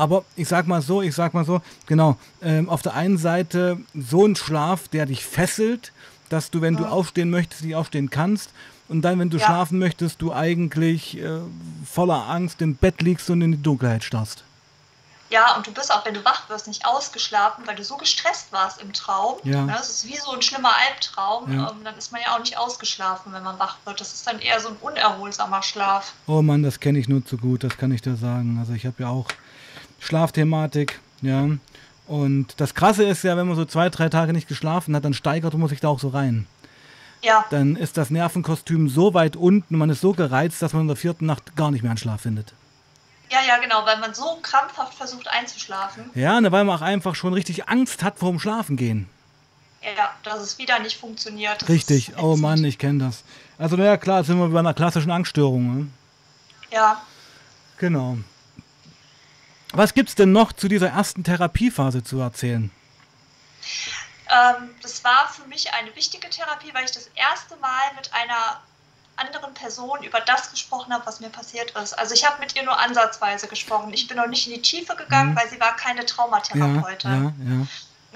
aber ich sag mal so, ich sag mal so, genau, ähm, auf der einen Seite so ein Schlaf, der dich fesselt, dass du, wenn du Ja. aufstehen möchtest, nicht aufstehen kannst. Und dann, wenn du Ja. schlafen möchtest, du eigentlich äh, voller Angst im Bett liegst und in die Dunkelheit starrst. Ja, und du bist auch, wenn du wach wirst, nicht ausgeschlafen, weil du so gestresst warst im Traum. Ja. Ne, Das ist wie so ein schlimmer Albtraum. Ja. Ähm, dann ist man ja auch nicht ausgeschlafen, wenn man wach wird. Das ist dann eher so ein unerholsamer Schlaf. Oh Mann, das kenne ich nur zu gut, das kann ich dir sagen. Also ich habe ja auch Schlafthematik, ja. Und das Krasse ist ja, wenn man so zwei, drei Tage nicht geschlafen hat, dann steigert man sich da auch so rein. Ja, Dann ist das Nervenkostüm so weit unten, man ist so gereizt, dass man in der vierten Nacht gar nicht mehr einen Schlaf findet. ja, ja, genau, weil man so krampfhaft versucht einzuschlafen. Ja, ne, weil man auch einfach schon richtig Angst hat vor dem Schlafengehen. Ja, dass es wieder nicht funktioniert. Richtig, oh. Mann, ich kenne das. Also naja, klar, sind wir bei einer klassischen Angststörung. Ne? Ja, Genau. Was gibt's denn noch zu dieser ersten Therapiephase zu erzählen? ähm, das war für mich eine wichtige Therapie, weil ich das erste Mal mit einer anderen Person über das gesprochen habe, was mir passiert ist. Also ich habe mit ihr nur ansatzweise gesprochen. Ich bin noch nicht in die Tiefe gegangen, Mhm. weil sie war keine Ja, Traumatherapeutin. ja, ja.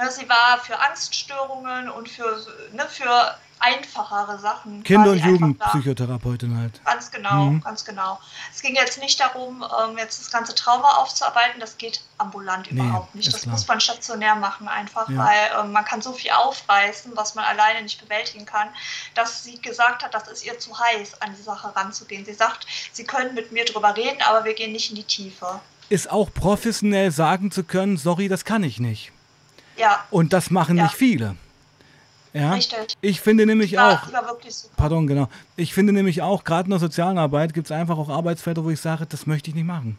Ne, sie war für Angststörungen und für, ne, für einfachere Sachen. Kinder- und. Jugendpsychotherapeutin halt. Ganz genau, Mhm. ganz genau. Es ging jetzt nicht darum, ähm, jetzt das ganze Trauma aufzuarbeiten. Das geht ambulant Nee, überhaupt nicht. Das klar. muss man stationär machen einfach, Ja. weil ähm, man kann so viel aufreißen, was man alleine nicht bewältigen kann, dass sie gesagt hat, das ist ihr zu heiß, an die Sache ranzugehen. Sie sagt, sie können mit mir drüber reden, aber wir gehen nicht in die Tiefe. Ist auch professionell sagen zu können, sorry, das kann ich nicht. Ja, Und das machen Ja. nicht viele. Ja. richtig. Ich finde nämlich war, auch, pardon, genau. Ich finde nämlich auch, gerade in der sozialen Arbeit gibt es einfach auch Arbeitsfelder, wo ich sage, das möchte ich nicht machen.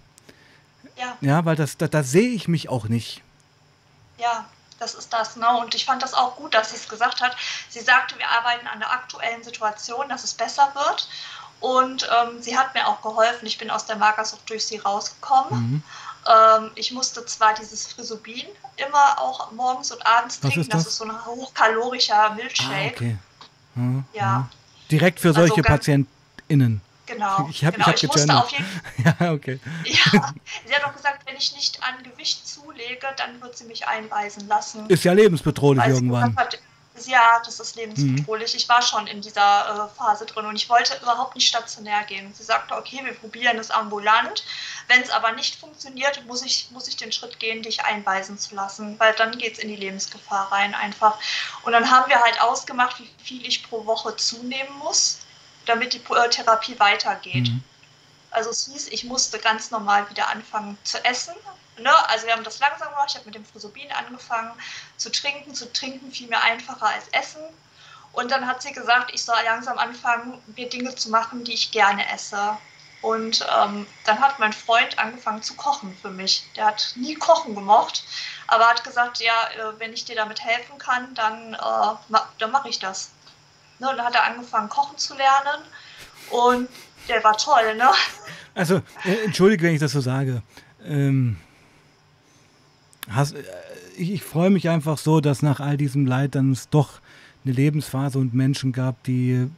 Ja. Ja, weil das, da, da sehe ich mich auch nicht. Ja, das ist das. Ne? Und ich fand das auch gut, dass sie es gesagt hat. Sie sagte, wir arbeiten an der aktuellen Situation, dass es besser wird. Und ähm, sie hat mir auch geholfen. Ich bin aus der Magersucht durch sie rausgekommen. Mhm. Ähm, ich musste zwar dieses Frisobin immer auch morgens und abends Was trinken, ist das? das? ist so ein hochkalorischer Ah, Milchshake. okay. Ja, Ja, Direkt für Also solche ganz- PatientInnen. genau. Ich hab- ich genau. ich musste auf jeden Ja, okay. Ja, sie hat auch gesagt, wenn ich nicht an Gewicht zulege, dann wird sie mich einweisen lassen. Ist ja lebensbedrohlich irgendwann. hat, ja, das ist lebensbedrohlich. Ich war schon in dieser äh, Phase drin und ich wollte überhaupt nicht stationär gehen. Sie sagte, okay, wir probieren es ambulant. Wenn es aber nicht funktioniert, muss ich, muss ich den Schritt gehen, dich einweisen zu lassen, weil dann geht es in die Lebensgefahr rein einfach. Und dann haben wir halt ausgemacht, wie viel ich pro Woche zunehmen muss, damit die äh, Therapie weitergeht. Mhm. Also es hieß, ich musste ganz normal wieder anfangen zu essen. Ne? Also wir haben das langsam gemacht. Ich habe mit dem Frisobin angefangen zu trinken. Zu trinken fiel mir einfacher als Essen. Und dann hat sie gesagt, ich soll langsam anfangen, mir Dinge zu machen, die ich gerne esse. Und ähm, dann hat mein Freund angefangen zu kochen für mich. Der hat nie Kochen gemocht, aber hat gesagt, ja, äh, wenn ich dir damit helfen kann, dann, äh, dann mache ich das. Ne? Und dann hat er angefangen, kochen zu lernen. Und der war toll, ne? Also, äh, entschuldige, wenn ich das so sage. Ähm, hast, äh, ich ich freue mich einfach so, dass nach all diesem Leid dann es doch eine Lebensphase und Menschen gab, die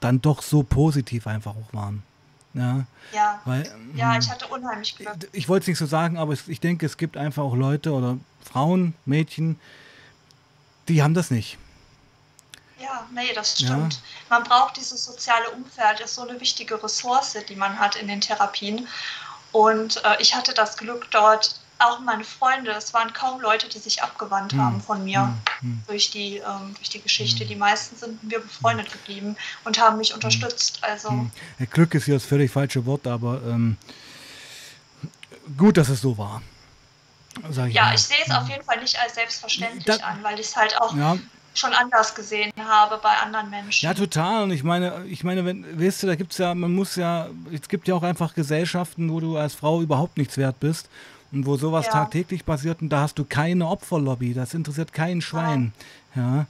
dann doch so positiv einfach auch waren. Ja, Ja. weil, Ja, ähm, ich hatte unheimlich Glück. ich wollte es nicht so sagen, aber ich denke, es gibt einfach auch Leute oder Frauen, Mädchen, die haben das nicht. Ja, nee, das Ja. stimmt. Man braucht dieses soziale Umfeld, ist so eine wichtige Ressource, die man hat in den Therapien. Und äh, ich hatte das Glück dort, auch meine Freunde, es waren kaum Leute, die sich abgewandt Hm, haben von mir hm, hm. durch, die, ähm, durch die Geschichte. Die meisten sind mit mir befreundet geblieben und haben mich unterstützt. Also, Hm. Ja, Glück ist hier das völlig falsche Wort, aber ähm, gut, dass es so war. Ich ja, mal. ich sehe es auf jeden Fall nicht als selbstverständlich Da- an, weil ich es halt auch Ja, schon anders gesehen habe bei anderen Menschen. Ja, total. Und ich meine, ich meine, wenn, weißt du, da gibt's ja, man muss ja, es gibt ja auch einfach Gesellschaften, wo du als Frau überhaupt nichts wert bist und wo sowas Ja. tagtäglich passiert und da hast du keine Opferlobby. Das interessiert kein Schwein. Ja, Nein.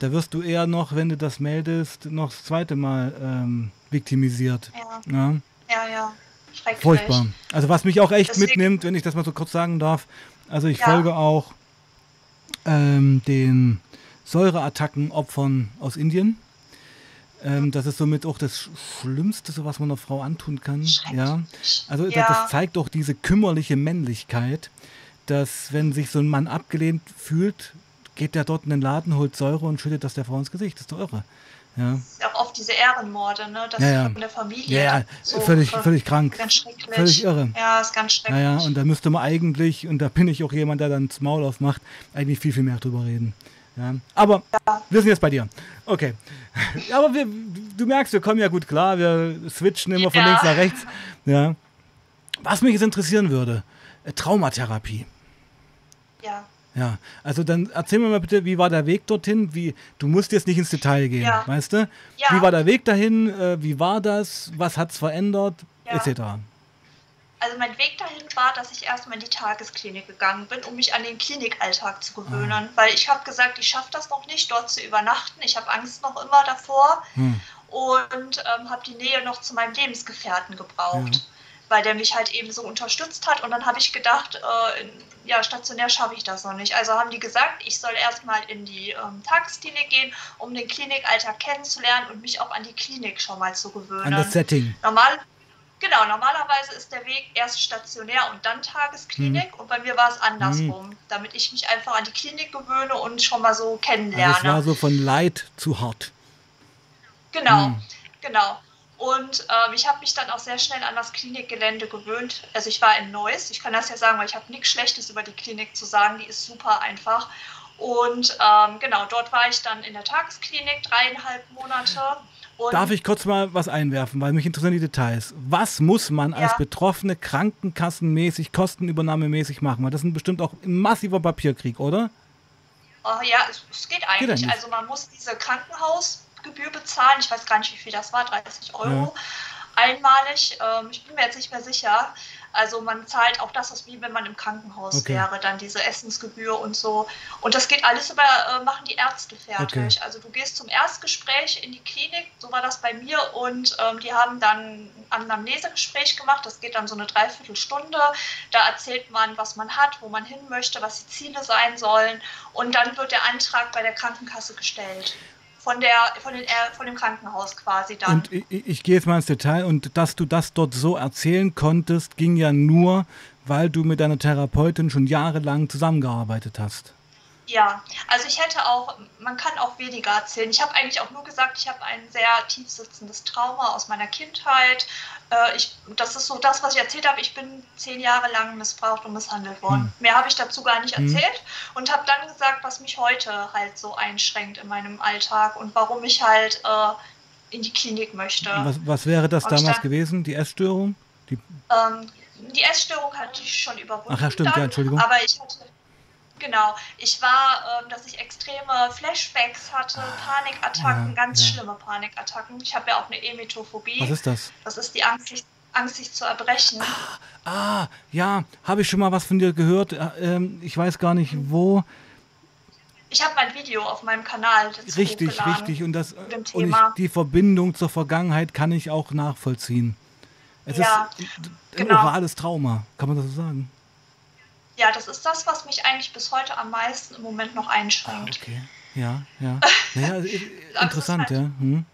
da wirst du eher noch, wenn du das meldest, noch das zweite Mal ähm, viktimisiert. Ja, Ja, ja, ja. Schrecklich. furchtbar. Also was mich auch echt Deswegen- mitnimmt, wenn ich das mal so kurz sagen darf. Also ich Ja. folge auch ähm, den Säureattacken-Opfern aus Indien. Ähm, das ist somit auch das Sch- Schlimmste, was man einer Frau antun kann. Ja. Also Ja. das zeigt auch diese kümmerliche Männlichkeit, dass wenn sich so ein Mann abgelehnt fühlt, geht der dort in den Laden, holt Säure und schüttet das der Frau ins Gesicht. Das ist doch irre. Ja, auch oft diese Ehrenmorde, ne? Das Ja, ja. von der Familie. ja, ja so völlig, völlig krank. Ganz schrecklich. Völlig irre. Ja, ist ganz schrecklich. Ja, ja, und da müsste man eigentlich, und da bin ich auch jemand, der dann das Maul aufmacht, eigentlich viel, viel mehr drüber reden. Ja, aber wir sind jetzt bei dir. Okay. Ja, aber wir, du merkst, wir kommen ja gut klar, wir switchen immer von Ja. links nach rechts. Ja. Was mich jetzt interessieren würde, äh, Traumatherapie. ja. Ja, also dann erzähl mir mal bitte, wie war der Weg dorthin? Wie, du musst jetzt nicht ins Detail gehen, Ja. weißt du? Ja. Wie war der Weg dahin? Äh, wie war das? Was hat's verändert? Ja. Etc. Also mein Weg dahin war, dass ich erstmal in die Tagesklinik gegangen bin, um mich an den Klinikalltag zu gewöhnen. Ah. Weil ich habe gesagt, ich schaffe das noch nicht, dort zu übernachten. Ich habe Angst noch immer davor Hm. und ähm, habe die Nähe noch zu meinem Lebensgefährten gebraucht. Ja. Weil der mich halt eben so unterstützt hat. Und dann habe ich gedacht, äh, ja, stationär schaffe ich das noch nicht. Also haben die gesagt, ich soll erstmal in die ähm, Tagesklinik gehen, um den Klinikalltag kennenzulernen und mich auch an die Klinik schon mal zu gewöhnen. An das Setting. Normal, genau, normalerweise ist der Weg erst stationär und dann Tagesklinik Mhm. und bei mir war es andersrum, damit ich mich einfach an die Klinik gewöhne und schon mal so kennenlerne. Also es war so von Leid zu hart. genau, Mhm. genau. Und ähm, ich habe mich dann auch sehr schnell an das Klinikgelände gewöhnt. Also ich war in Neuss, ich kann das ja sagen, weil ich habe nichts Schlechtes über die Klinik zu sagen, die ist super einfach. Und ähm, genau, dort war ich dann in der Tagesklinik dreieinhalb Monate. Und Darf ich kurz mal was einwerfen, weil mich interessieren die Details. Was muss man als Ja. Betroffene krankenkassenmäßig, kostenübernahmemäßig machen? Weil das ist bestimmt auch ein massiver Papierkrieg, oder? Oh, ja, es, geht eigentlich. eigentlich. also man muss diese Krankenhausgebühr bezahlen. Ich weiß gar nicht, wie viel das war, 30 Euro. Einmalig. Ähm, ich bin mir jetzt nicht mehr sicher. Also man zahlt auch das, was wie wenn man im Krankenhaus okay. wäre, dann diese Essensgebühr und so. Und das geht alles über, äh, machen die Ärzte fertig. Okay. Also du gehst zum Erstgespräch in die Klinik, so war das bei mir, und ähm, die haben dann ein Anamnesegespräch gemacht. Das geht dann so eine Dreiviertelstunde. Da erzählt man, was man hat, wo man hin möchte, was die Ziele sein sollen. Und dann wird der Antrag bei der Krankenkasse gestellt von, der, von, den, von dem Krankenhaus quasi dann. Und ich, ich gehe jetzt mal ins Detail und dass du das dort so erzählen konntest, ging ja nur, weil du mit deiner Therapeutin schon jahrelang zusammengearbeitet hast. Ja, also ich hätte auch, man kann auch weniger erzählen. Ich habe eigentlich auch nur gesagt, ich habe ein sehr tief sitzendes Trauma aus meiner Kindheit. Äh, ich, das ist so das, was ich erzählt habe. Ich bin zehn Jahre lang missbraucht und misshandelt worden. Hm. Mehr habe ich dazu gar nicht hm. erzählt hm. und habe dann gesagt, was mich heute halt so einschränkt in meinem Alltag und warum ich halt äh, in die Klinik möchte. Was, was wäre das und damals dann, gewesen, die Essstörung? Die, ähm, die Essstörung hatte ich schon überwunden. Ach ja, stimmt, dann, ja, Entschuldigung. Aber ich hatte Genau. Ich war, ähm, dass ich extreme Flashbacks hatte, Panikattacken, ja, ganz ja. schlimme Panikattacken. Ich habe ja auch eine Emetophobie. Was ist das? Das ist die Angst, sich, Angst, sich zu erbrechen. Ah, ah ja, habe ich schon mal was von dir gehört. Äh, ähm, ich weiß gar nicht wo. Ich habe mein Video auf meinem Kanal dazu Richtig, richtig. Und, das, und ich, die Verbindung zur Vergangenheit kann ich auch nachvollziehen. Es ja, ist ein genau. orales Trauma, kann man das so sagen? Ja, das ist das, was mich eigentlich bis heute am meisten im Moment noch einschränkt. Ah, okay, ja, ja. Naja, interessant, halt, ja. Hm.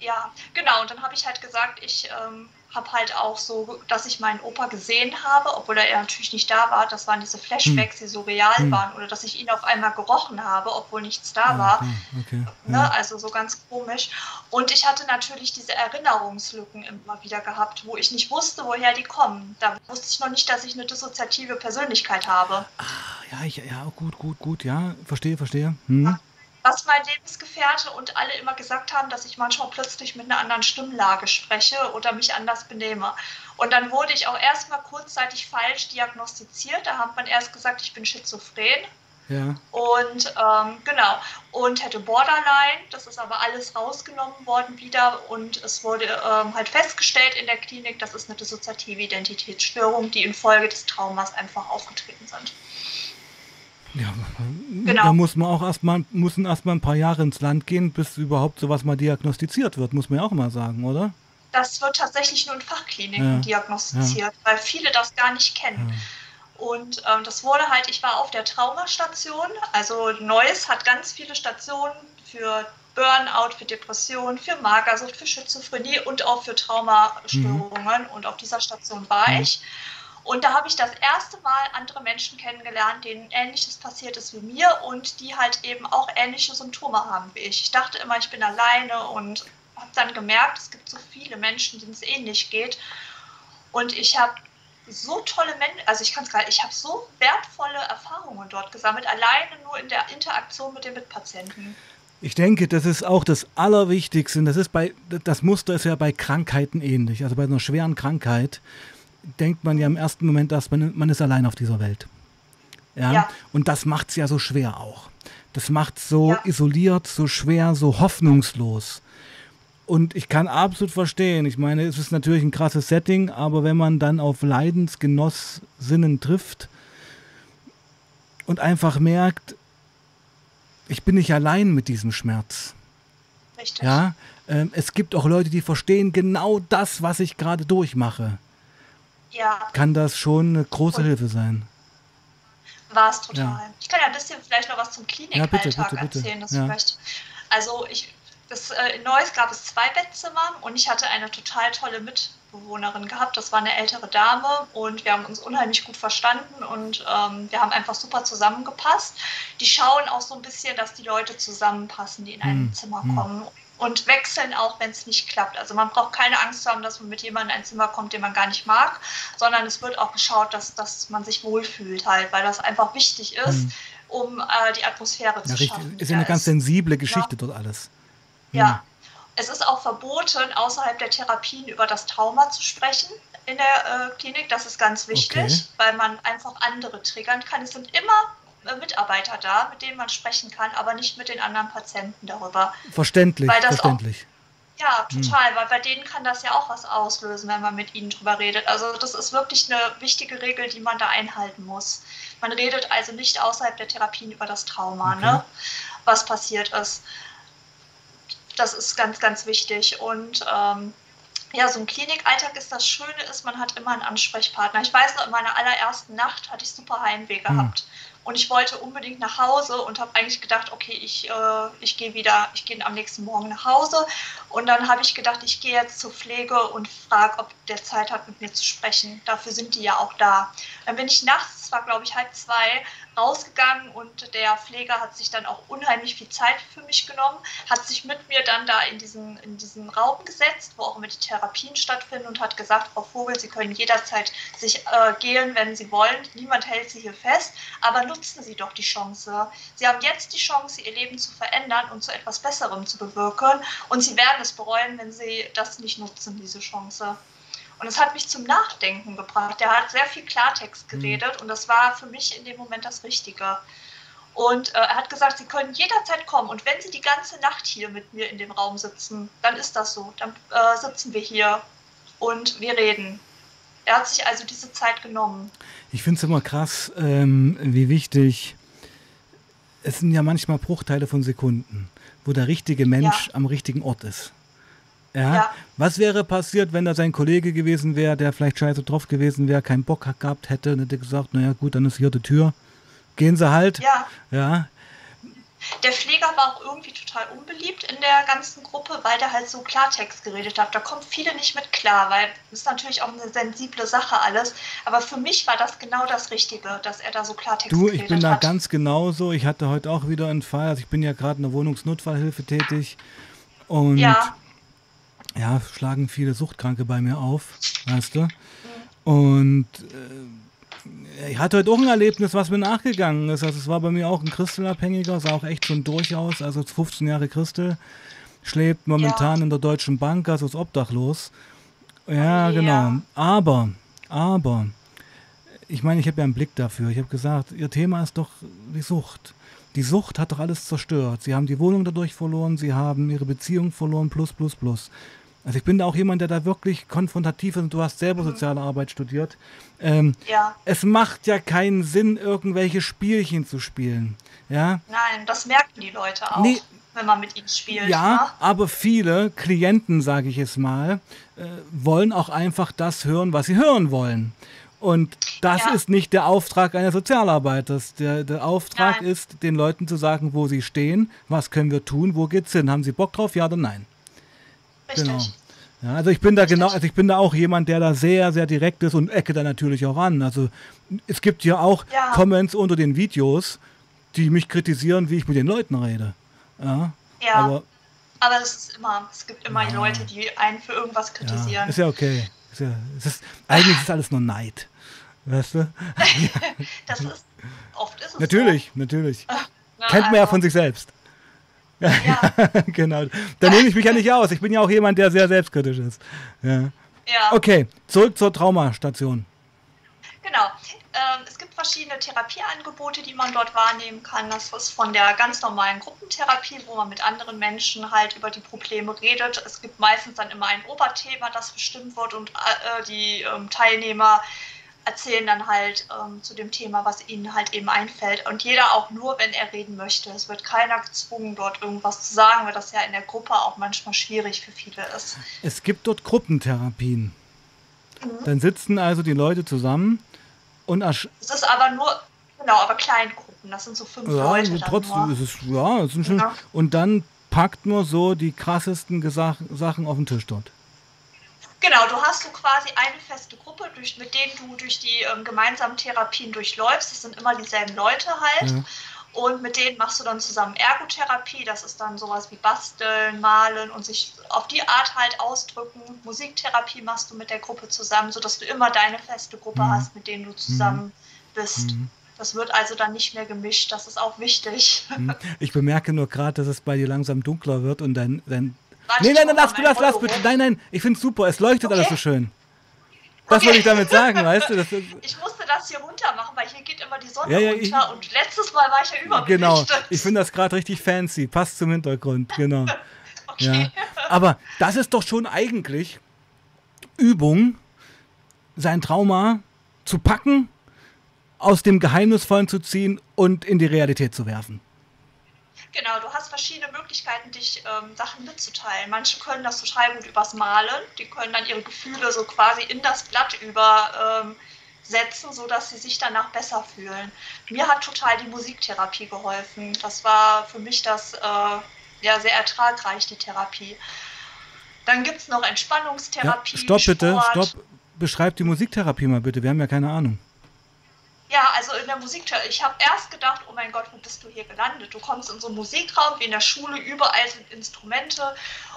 Ja, genau. Und dann habe ich halt gesagt, ich ähm, habe halt auch so, dass ich meinen Opa gesehen habe, obwohl er natürlich nicht da war. Das waren diese Flashbacks, hm. die so real hm. waren. Oder dass ich ihn auf einmal gerochen habe, obwohl nichts da ah, war. Okay. Ne? Ja. Also so ganz komisch. Und ich hatte natürlich diese Erinnerungslücken immer wieder gehabt, wo ich nicht wusste, woher die kommen. Da wusste ich noch nicht, dass ich eine dissoziative Persönlichkeit habe. Ah, ja, ich, ja, gut, gut, gut, ja. Verstehe, verstehe. Hm. Ja was mein Lebensgefährte und alle immer gesagt haben, dass ich manchmal plötzlich mit einer anderen Stimmlage spreche oder mich anders benehme. Und dann wurde ich auch erstmal kurzzeitig falsch diagnostiziert. Da hat man erst gesagt, ich bin schizophren. Ja. Und ähm, genau, und hätte Borderline, das ist aber alles rausgenommen worden wieder und es wurde ähm, halt festgestellt in der Klinik, das ist eine dissoziative Identitätsstörung, die infolge des Traumas einfach aufgetreten sind. Ja, genau. da muss man auch erstmal, müssen erstmal ein paar Jahre ins Land gehen, bis überhaupt sowas mal diagnostiziert wird, muss man ja auch mal sagen, oder? Das wird tatsächlich nur in Fachkliniken ja. diagnostiziert, ja. weil viele das gar nicht kennen. Ja. Und ähm, das wurde halt, ich war auf der Traumastation, also Neues hat ganz viele Stationen für Burnout, für Depression, für Magersucht, für Schizophrenie und auch für Traumastörungen. Mhm. Und auf dieser Station war mhm. Und da habe ich das erste Mal andere Menschen kennengelernt, denen Ähnliches passiert ist wie mir und die halt eben auch ähnliche Symptome haben wie ich. Ich dachte immer, ich bin alleine und habe dann gemerkt, es gibt so viele Menschen, denen es ähnlich geht. Und ich habe so tolle Menschen, also ich kann es gerade, ich habe so wertvolle Erfahrungen dort gesammelt, alleine nur in der Interaktion mit den Mitpatienten. Ich denke, das ist auch das Allerwichtigste. Das ist bei, das Muster ist ja bei Krankheiten ähnlich. Also bei einer schweren Krankheit denkt man ja im ersten Moment, dass man, man ist allein auf dieser Welt. Ja? ja. Und das macht es ja so schwer auch. Das macht es so ja. isoliert, so schwer, so hoffnungslos. Und ich kann absolut verstehen, ich meine, es ist natürlich ein krasses Setting, aber wenn man dann auf Leidensgenossinnen trifft und einfach merkt, ich bin nicht allein mit diesem Schmerz. Richtig. Ja, ähm, es gibt auch Leute, die verstehen genau das, was ich gerade durchmache ja. kann das schon eine große Und Hilfe sein. War es total. Ja. Ich kann ja ein bisschen vielleicht noch was zum Klinikalltag ja, erzählen. Ja. Vielleicht, also ich, das, äh, in Neuss gab es zwei Bettzimmer und ich hatte eine total tolle Mitbewohnerin gehabt. Das war eine ältere Dame und wir haben uns unheimlich gut verstanden und ähm, wir haben einfach super zusammengepasst. Die schauen auch so ein bisschen, dass die Leute zusammenpassen, die in ein hm. Zimmer hm. kommen und wechseln auch, wenn es nicht klappt. Also man braucht keine Angst zu haben, dass man mit jemandem in ein Zimmer kommt, den man gar nicht mag, sondern es wird auch geschaut, dass, dass man sich wohlfühlt halt, weil das einfach wichtig ist, mhm. um äh, die Atmosphäre ja, zu richtig. schaffen. Ist ja eine ganz sensible Geschichte ja. dort alles. Mhm. Ja. Es ist auch verboten, außerhalb der Therapien über das Trauma zu sprechen in der äh, Klinik. Das ist ganz wichtig, okay. weil man einfach andere triggern kann. Es sind immer Mitarbeiter da, mit denen man sprechen kann, aber nicht mit den anderen Patienten darüber. Verständlich, verständlich. Ja, total, hm. weil bei denen kann das ja auch was auslösen, wenn man mit ihnen drüber redet. Also das ist wirklich eine wichtige Regel, die man da einhalten muss. Man redet also nicht außerhalb der Therapien über das Trauma, okay. ne? was passiert ist. Das ist ganz, ganz wichtig. Und ähm, ja, so ein Klinikalltag ist das Schöne ist, man hat immer einen Ansprechpartner. Ich weiß noch, in meiner allerersten Nacht hatte ich super Heimweh hm. gehabt. Hm. Und ich wollte unbedingt nach Hause und habe eigentlich gedacht, okay, ich, äh, ich gehe wieder, ich gehe am nächsten Morgen nach Hause. Und dann habe ich gedacht, ich gehe jetzt zur Pflege und frage, ob der Zeit hat, mit mir zu sprechen. Dafür sind die ja auch da. Dann bin ich nachts, es war glaube ich halb zwei, rausgegangen und der Pfleger hat sich dann auch unheimlich viel Zeit für mich genommen, hat sich mit mir dann da in diesen, in diesen Raum gesetzt, wo auch immer die Therapien stattfinden und hat gesagt, Frau Vogel, Sie können jederzeit sich äh, gehen, wenn Sie wollen. Niemand hält Sie hier fest, aber nutzen Sie doch die Chance. Sie haben jetzt die Chance, Ihr Leben zu verändern und zu etwas Besserem zu bewirken und Sie werden es bereuen, wenn Sie das nicht nutzen, diese Chance. Und es hat mich zum Nachdenken gebracht. Der hat sehr viel Klartext mhm. geredet mhm. und das war für mich in dem Moment das Richtige. Und äh, er hat gesagt, Sie können jederzeit kommen und wenn Sie die ganze Nacht hier mit mir in dem Raum sitzen, dann ist das so. Dann äh, sitzen wir hier und wir reden. Er hat sich also diese Zeit genommen. Ich finde es immer krass, ähm, wie wichtig. Es sind ja manchmal Bruchteile von Sekunden, wo der richtige Mensch ja. am richtigen Ort ist. Ja. ja. Was wäre passiert, wenn da sein Kollege gewesen wäre, der vielleicht scheiße drauf gewesen wäre, keinen Bock gehabt hätte und hätte gesagt, naja gut, dann ist hier die Tür. Gehen Sie halt. Ja. Ja. Der Pfleger war auch irgendwie total unbeliebt in der ganzen Gruppe, weil der halt so Klartext geredet hat. Da kommen viele nicht mit klar, weil das ist natürlich auch eine sensible Sache alles. Aber für mich war das genau das Richtige, dass er da so Klartext geredet hat. Du, ich bin da ganz genauso. Ich hatte heute auch wieder einen Fall. Also ich bin ja gerade in der Wohnungsnotfallhilfe tätig. Und ja ja, schlagen viele Suchtkranke bei mir auf, weißt du? Und äh, ich hatte heute auch ein Erlebnis, was mir nachgegangen ist. Also es war bei mir auch ein Christelabhängiger, sah auch echt schon durchaus, also 15 Jahre Christel, schläft momentan ja. in der Deutschen Bank, also ist obdachlos. Ja, oh, genau. Ja. Aber, aber, ich meine, ich habe ja einen Blick dafür. Ich habe gesagt, ihr Thema ist doch die Sucht. Die Sucht hat doch alles zerstört. Sie haben die Wohnung dadurch verloren, sie haben ihre Beziehung verloren, plus, plus, plus. Also ich bin da auch jemand, der da wirklich konfrontativ ist und du hast selber mhm. soziale Arbeit studiert. Ähm, ja. Es macht ja keinen Sinn, irgendwelche Spielchen zu spielen. Ja? Nein, das merken die Leute auch. Nee, wenn man mit ihnen spielt. Ja, ne? aber viele Klienten, sage ich es mal, äh, wollen auch einfach das hören, was sie hören wollen. Und das ja. ist nicht der Auftrag eines Sozialarbeiters. Der, der Auftrag nein. ist, den Leuten zu sagen, wo sie stehen, was können wir tun, wo geht's hin, haben sie Bock drauf, ja oder nein. Richtig. Genau. Ja, also ich bin da Richtig. genau, also ich bin da auch jemand, der da sehr, sehr direkt ist und ecke da natürlich auch an. Also es gibt ja auch ja. Comments unter den Videos, die mich kritisieren, wie ich mit den Leuten rede. Ja. ja. Aber, aber es ist immer, es gibt immer ja. Leute, die einen für irgendwas kritisieren. Ist ja okay. Ist ja, es ist, eigentlich ist alles nur Neid. Weißt du? das ist, oft ist es Natürlich, so. natürlich. Na, Kennt man ja von sich selbst. Ja. genau. Da nehme ich mich ja nicht aus. Ich bin ja auch jemand, der sehr selbstkritisch ist. Ja. ja. Okay, zurück zur Traumastation. Genau. Ähm, es gibt verschiedene Therapieangebote, die man dort wahrnehmen kann. Das ist von der ganz normalen Gruppentherapie, wo man mit anderen Menschen halt über die Probleme redet. Es gibt meistens dann immer ein Oberthema, das bestimmt wird und äh, die ähm, Teilnehmer erzählen dann halt ähm, zu dem Thema, was ihnen halt eben einfällt. Und jeder auch nur, wenn er reden möchte. Es wird keiner gezwungen, dort irgendwas zu sagen, weil das ja in der Gruppe auch manchmal schwierig für viele ist. Es gibt dort Gruppentherapien. Mhm. Dann sitzen also die Leute zusammen und. Es ist aber nur, genau, aber Kleingruppen. Das sind so fünf ja, Leute. Also trotzdem ist es, ja, es sind schon, ja. Und dann packt nur so die krassesten Gesach Sachen auf den Tisch dort. Genau, du hast so quasi eine feste Gruppe, durch, mit denen du durch die ähm, gemeinsamen Therapien durchläufst. Das sind immer dieselben Leute halt. Ja. Und mit denen machst du dann zusammen Ergotherapie. Das ist dann sowas wie Basteln, Malen und sich auf die Art halt ausdrücken. Musiktherapie machst du mit der Gruppe zusammen, sodass du immer deine feste Gruppe mhm. hast, mit denen du zusammen mhm. bist. Mhm. Das wird also dann nicht mehr gemischt. Das ist auch wichtig. Mhm. Ich bemerke nur gerade, dass es bei dir langsam dunkler wird und dein, dein nee, nein, nein, lass, lass, lass bitte. Nein, nein, ich finde es super. Es leuchtet okay. alles so schön. Das okay. wollte ich damit sagen, weißt du? ich musste das hier runter machen, weil hier geht immer die Sonne ja, ja, runter ich, und letztes Mal war ich ja überbelichtet. Genau, ich finde das gerade richtig fancy, passt zum Hintergrund, genau. Okay. Ja. Aber das ist doch schon eigentlich Übung, sein Trauma zu packen, aus dem Geheimnisvollen zu ziehen und in die Realität zu werfen. Genau, du hast verschiedene Möglichkeiten, dich ähm, Sachen mitzuteilen. Manche können das total gut übers Malen, die können dann ihre Gefühle so quasi in das Blatt übersetzen, ähm, sodass sie sich danach besser fühlen. Mir hat total die Musiktherapie geholfen. Das war für mich das äh, ja, sehr ertragreich, die Therapie. Dann gibt es noch Entspannungstherapie. Ja, stopp Sport. bitte, stopp. Beschreib die Musiktherapie mal bitte, wir haben ja keine Ahnung. Ja, also in der Musiktherapie. Ich habe erst gedacht, oh mein Gott, wo bist du hier gelandet? Du kommst in so einen Musikraum wie in der Schule, überall sind Instrumente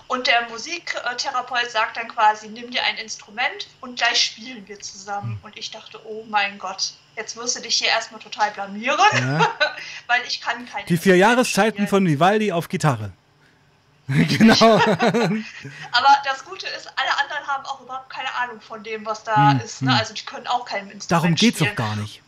und der Musiktherapeut sagt dann quasi, nimm dir ein Instrument und gleich spielen wir zusammen. Hm. Und ich dachte, oh mein Gott, jetzt wirst du dich hier erstmal total blamieren, ja. weil ich kann kein Die vier Jahreszeiten von Vivaldi auf Gitarre. genau. Aber das Gute ist, alle anderen haben auch überhaupt keine Ahnung von dem, was da hm, ist. Ne? Hm. Also die können auch kein Instrument Darum geht es doch gar nicht.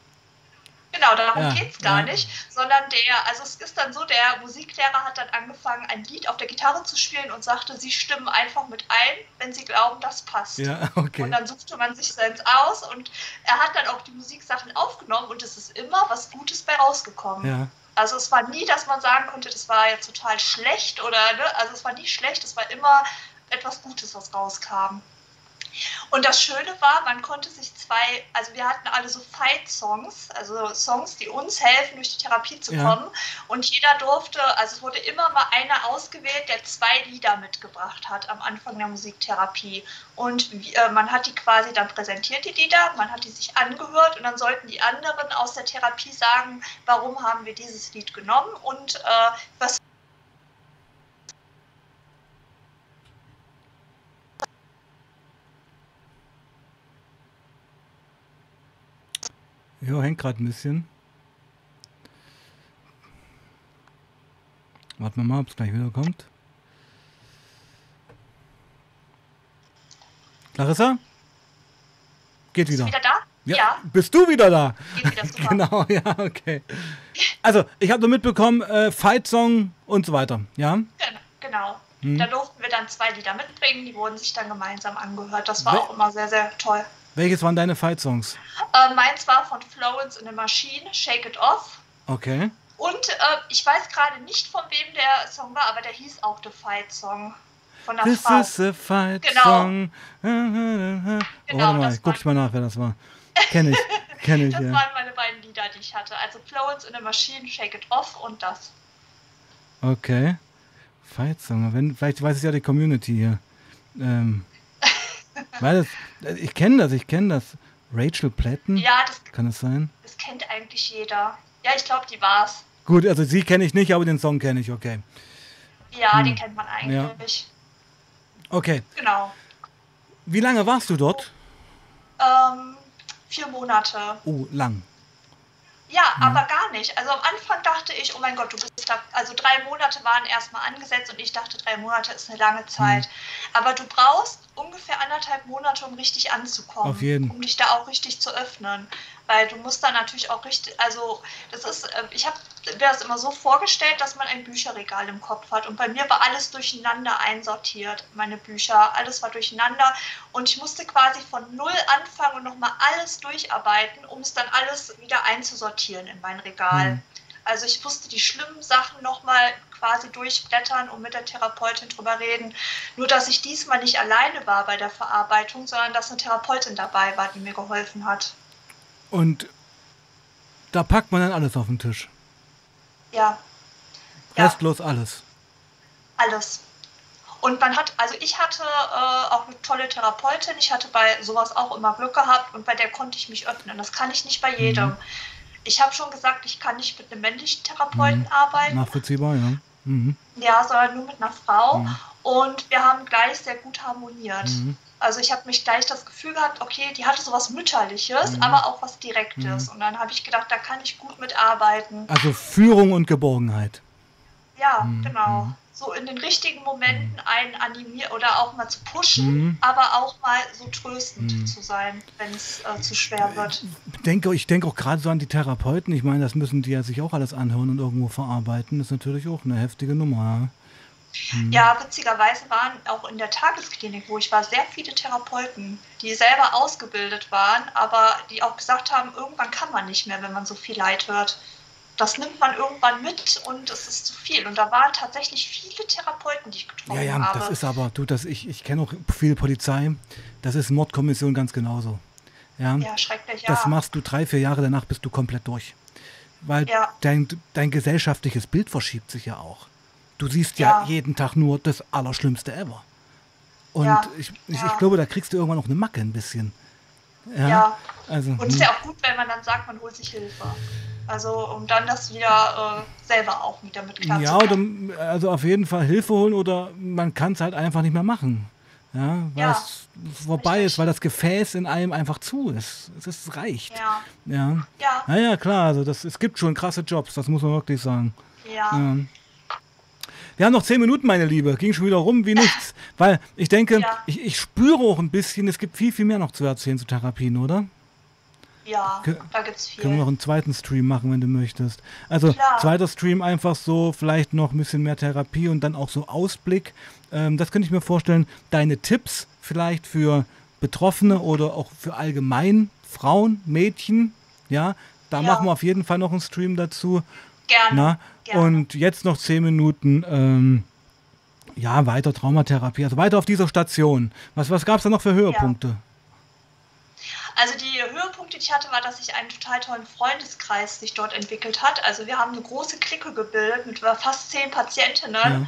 Genau, darum ja, geht es gar ja. nicht, sondern der, also es ist dann so, der Musiklehrer hat dann angefangen, ein Lied auf der Gitarre zu spielen und sagte, sie stimmen einfach mit ein, wenn sie glauben, das passt. Ja, okay. Und dann suchte man sich seins aus und er hat dann auch die Musiksachen aufgenommen und es ist immer was Gutes bei rausgekommen. Ja. Also es war nie, dass man sagen konnte, das war jetzt total schlecht oder, ne? also es war nie schlecht, es war immer etwas Gutes, was rauskam. Und das Schöne war, man konnte sich zwei, also wir hatten alle so Fight-Songs, also Songs, die uns helfen, durch die Therapie zu kommen. Ja. Und jeder durfte, also es wurde immer mal einer ausgewählt, der zwei Lieder mitgebracht hat am Anfang der Musiktherapie. Und äh, man hat die quasi dann präsentiert, die Lieder, man hat die sich angehört und dann sollten die anderen aus der Therapie sagen, warum haben wir dieses Lied genommen und äh, was Ja, hängt gerade ein bisschen. Warten wir mal, ob es gleich wieder kommt. Clarissa? Geht wieder. Bist du wieder da? Ja. ja. Bist du wieder da? Geht wieder, super. genau, ja, okay. Also, ich habe nur mitbekommen, äh, Fight-Song und so weiter, ja? Genau. Hm. Da durften wir dann zwei Lieder mitbringen, die wurden sich dann gemeinsam angehört. Das war We auch immer sehr, sehr toll. Welches waren deine Fight-Songs? Äh, meins war von Florence in the Machine, Shake It Off. Okay. Und äh, ich weiß gerade nicht, von wem der Song war, aber der hieß auch The Fight Song. Von der This Frau. is a Fight genau. Song. genau, oh, warte mal, guck ich mal nach, wer das war. Kenn ich. Kenn ich, das ja. waren meine beiden Lieder, die ich hatte. Also Florence in the Machine, Shake It Off und das. Okay. Fight Song. Wenn, vielleicht weiß es ja die Community hier. Ähm, weil das, ich kenne das, ich kenne das. Rachel Platten? Ja, das kann es sein. Das kennt eigentlich jeder. Ja, ich glaube, die war's. Gut, also sie kenne ich nicht, aber den Song kenne ich, okay. Ja, hm. den kennt man eigentlich. Ja. Okay. Genau. Wie lange warst du dort? Ähm, vier Monate. Oh, lang. Ja, ja, aber gar nicht. Also am Anfang dachte ich, oh mein Gott, du bist da. Also drei Monate waren erstmal angesetzt und ich dachte, drei Monate ist eine lange Zeit. Mhm. Aber du brauchst ungefähr anderthalb Monate, um richtig anzukommen. Auf jeden. Um dich da auch richtig zu öffnen. Weil du musst da natürlich auch richtig, also das ist, äh, ich habe mir das immer so vorgestellt, dass man ein Bücherregal im Kopf hat. Und bei mir war alles durcheinander einsortiert, meine Bücher. Alles war durcheinander. Und ich musste quasi von null anfangen und nochmal alles durcharbeiten, um es dann alles wieder einzusortieren in mein Regal. Mhm. Also ich musste die schlimmen Sachen nochmal quasi durchblättern und mit der Therapeutin drüber reden. Nur dass ich diesmal nicht alleine war bei der Verarbeitung, sondern dass eine Therapeutin dabei war, die mir geholfen hat. Und da packt man dann alles auf den Tisch. Ja. Restlos ja. alles. Alles. Und man hat, also ich hatte äh, auch eine tolle Therapeutin. Ich hatte bei sowas auch immer Glück gehabt und bei der konnte ich mich öffnen. Das kann ich nicht bei jedem. Mhm. Ich habe schon gesagt, ich kann nicht mit einem männlichen Therapeuten mhm. arbeiten. Nachvollziehbar, ja. Mhm. Ja, sondern nur mit einer Frau. Mhm. Und wir haben gleich sehr gut harmoniert. Mhm. Also ich habe mich gleich das Gefühl gehabt, okay, die hatte sowas Mütterliches, mhm. aber auch was Direktes. Mhm. Und dann habe ich gedacht, da kann ich gut mitarbeiten. Also Führung und Geborgenheit. Ja, genau so in den richtigen Momenten einen animieren oder auch mal zu pushen, mhm. aber auch mal so tröstend mhm. zu sein, wenn es äh, zu schwer wird. Ich denke, ich denke auch gerade so an die Therapeuten. Ich meine, das müssen die ja sich auch alles anhören und irgendwo verarbeiten. Das ist natürlich auch eine heftige Nummer. Mhm. Ja, witzigerweise waren auch in der Tagesklinik, wo ich war, sehr viele Therapeuten, die selber ausgebildet waren, aber die auch gesagt haben, irgendwann kann man nicht mehr, wenn man so viel Leid hört. Das nimmt man irgendwann mit und es ist zu viel. Und da waren tatsächlich viele Therapeuten, die ich getroffen habe. Ja, ja, habe. das ist aber, du, das, ich, ich kenne auch viel Polizei, das ist Mordkommission ganz genauso. Ja, ja schrecklich, ja. Das machst du drei, vier Jahre danach, bist du komplett durch. Weil ja. dein, dein gesellschaftliches Bild verschiebt sich ja auch. Du siehst ja, ja jeden Tag nur das Allerschlimmste ever. Und ja, ich, ich, ich, glaube, da kriegst du irgendwann noch eine Macke ein bisschen. Ja. ja. Also, und es ist hm. ja auch gut, wenn man dann sagt, man holt sich Hilfe. Also um dann das wieder äh, selber auch wieder mit klar Ja, oder, also auf jeden Fall Hilfe holen oder man kann es halt einfach nicht mehr machen. Ja, weil ja, es vorbei richtig. ist, weil das Gefäß in einem einfach zu ist. Es, ist, reicht. Ja. Ja. ja. Naja, klar, also das, es gibt schon krasse Jobs, das muss man wirklich sagen. Ja. ja. Wir haben noch zehn Minuten, meine Liebe. Ging schon wieder rum wie nichts. Weil ich denke, ich, ich spüre auch ein bisschen, es gibt viel, viel mehr noch zu erzählen zu Therapien, oder? Ja, da gibt es viel. Können wir noch einen zweiten Stream machen, wenn du möchtest. Also, Klar. zweiter Stream einfach so, vielleicht noch ein bisschen mehr Therapie und dann auch so Ausblick. Ähm, das könnte ich mir vorstellen. Deine Tipps vielleicht für Betroffene oder auch für allgemein Frauen, Mädchen. Ja, da ja. machen wir auf jeden Fall noch einen Stream dazu. Gerne. Na? Gerne. Und jetzt noch zehn Minuten. Ähm, ja, weiter Traumatherapie, also weiter auf dieser Station. Was, was gab es da noch für Höhepunkte? Ja. Also die Höhepunkte, die ich hatte, war, dass sich einen total tollen Freundeskreis sich dort entwickelt hat. Also wir haben eine große Clique gebildet mit fast zehn Patientinnen. Ja.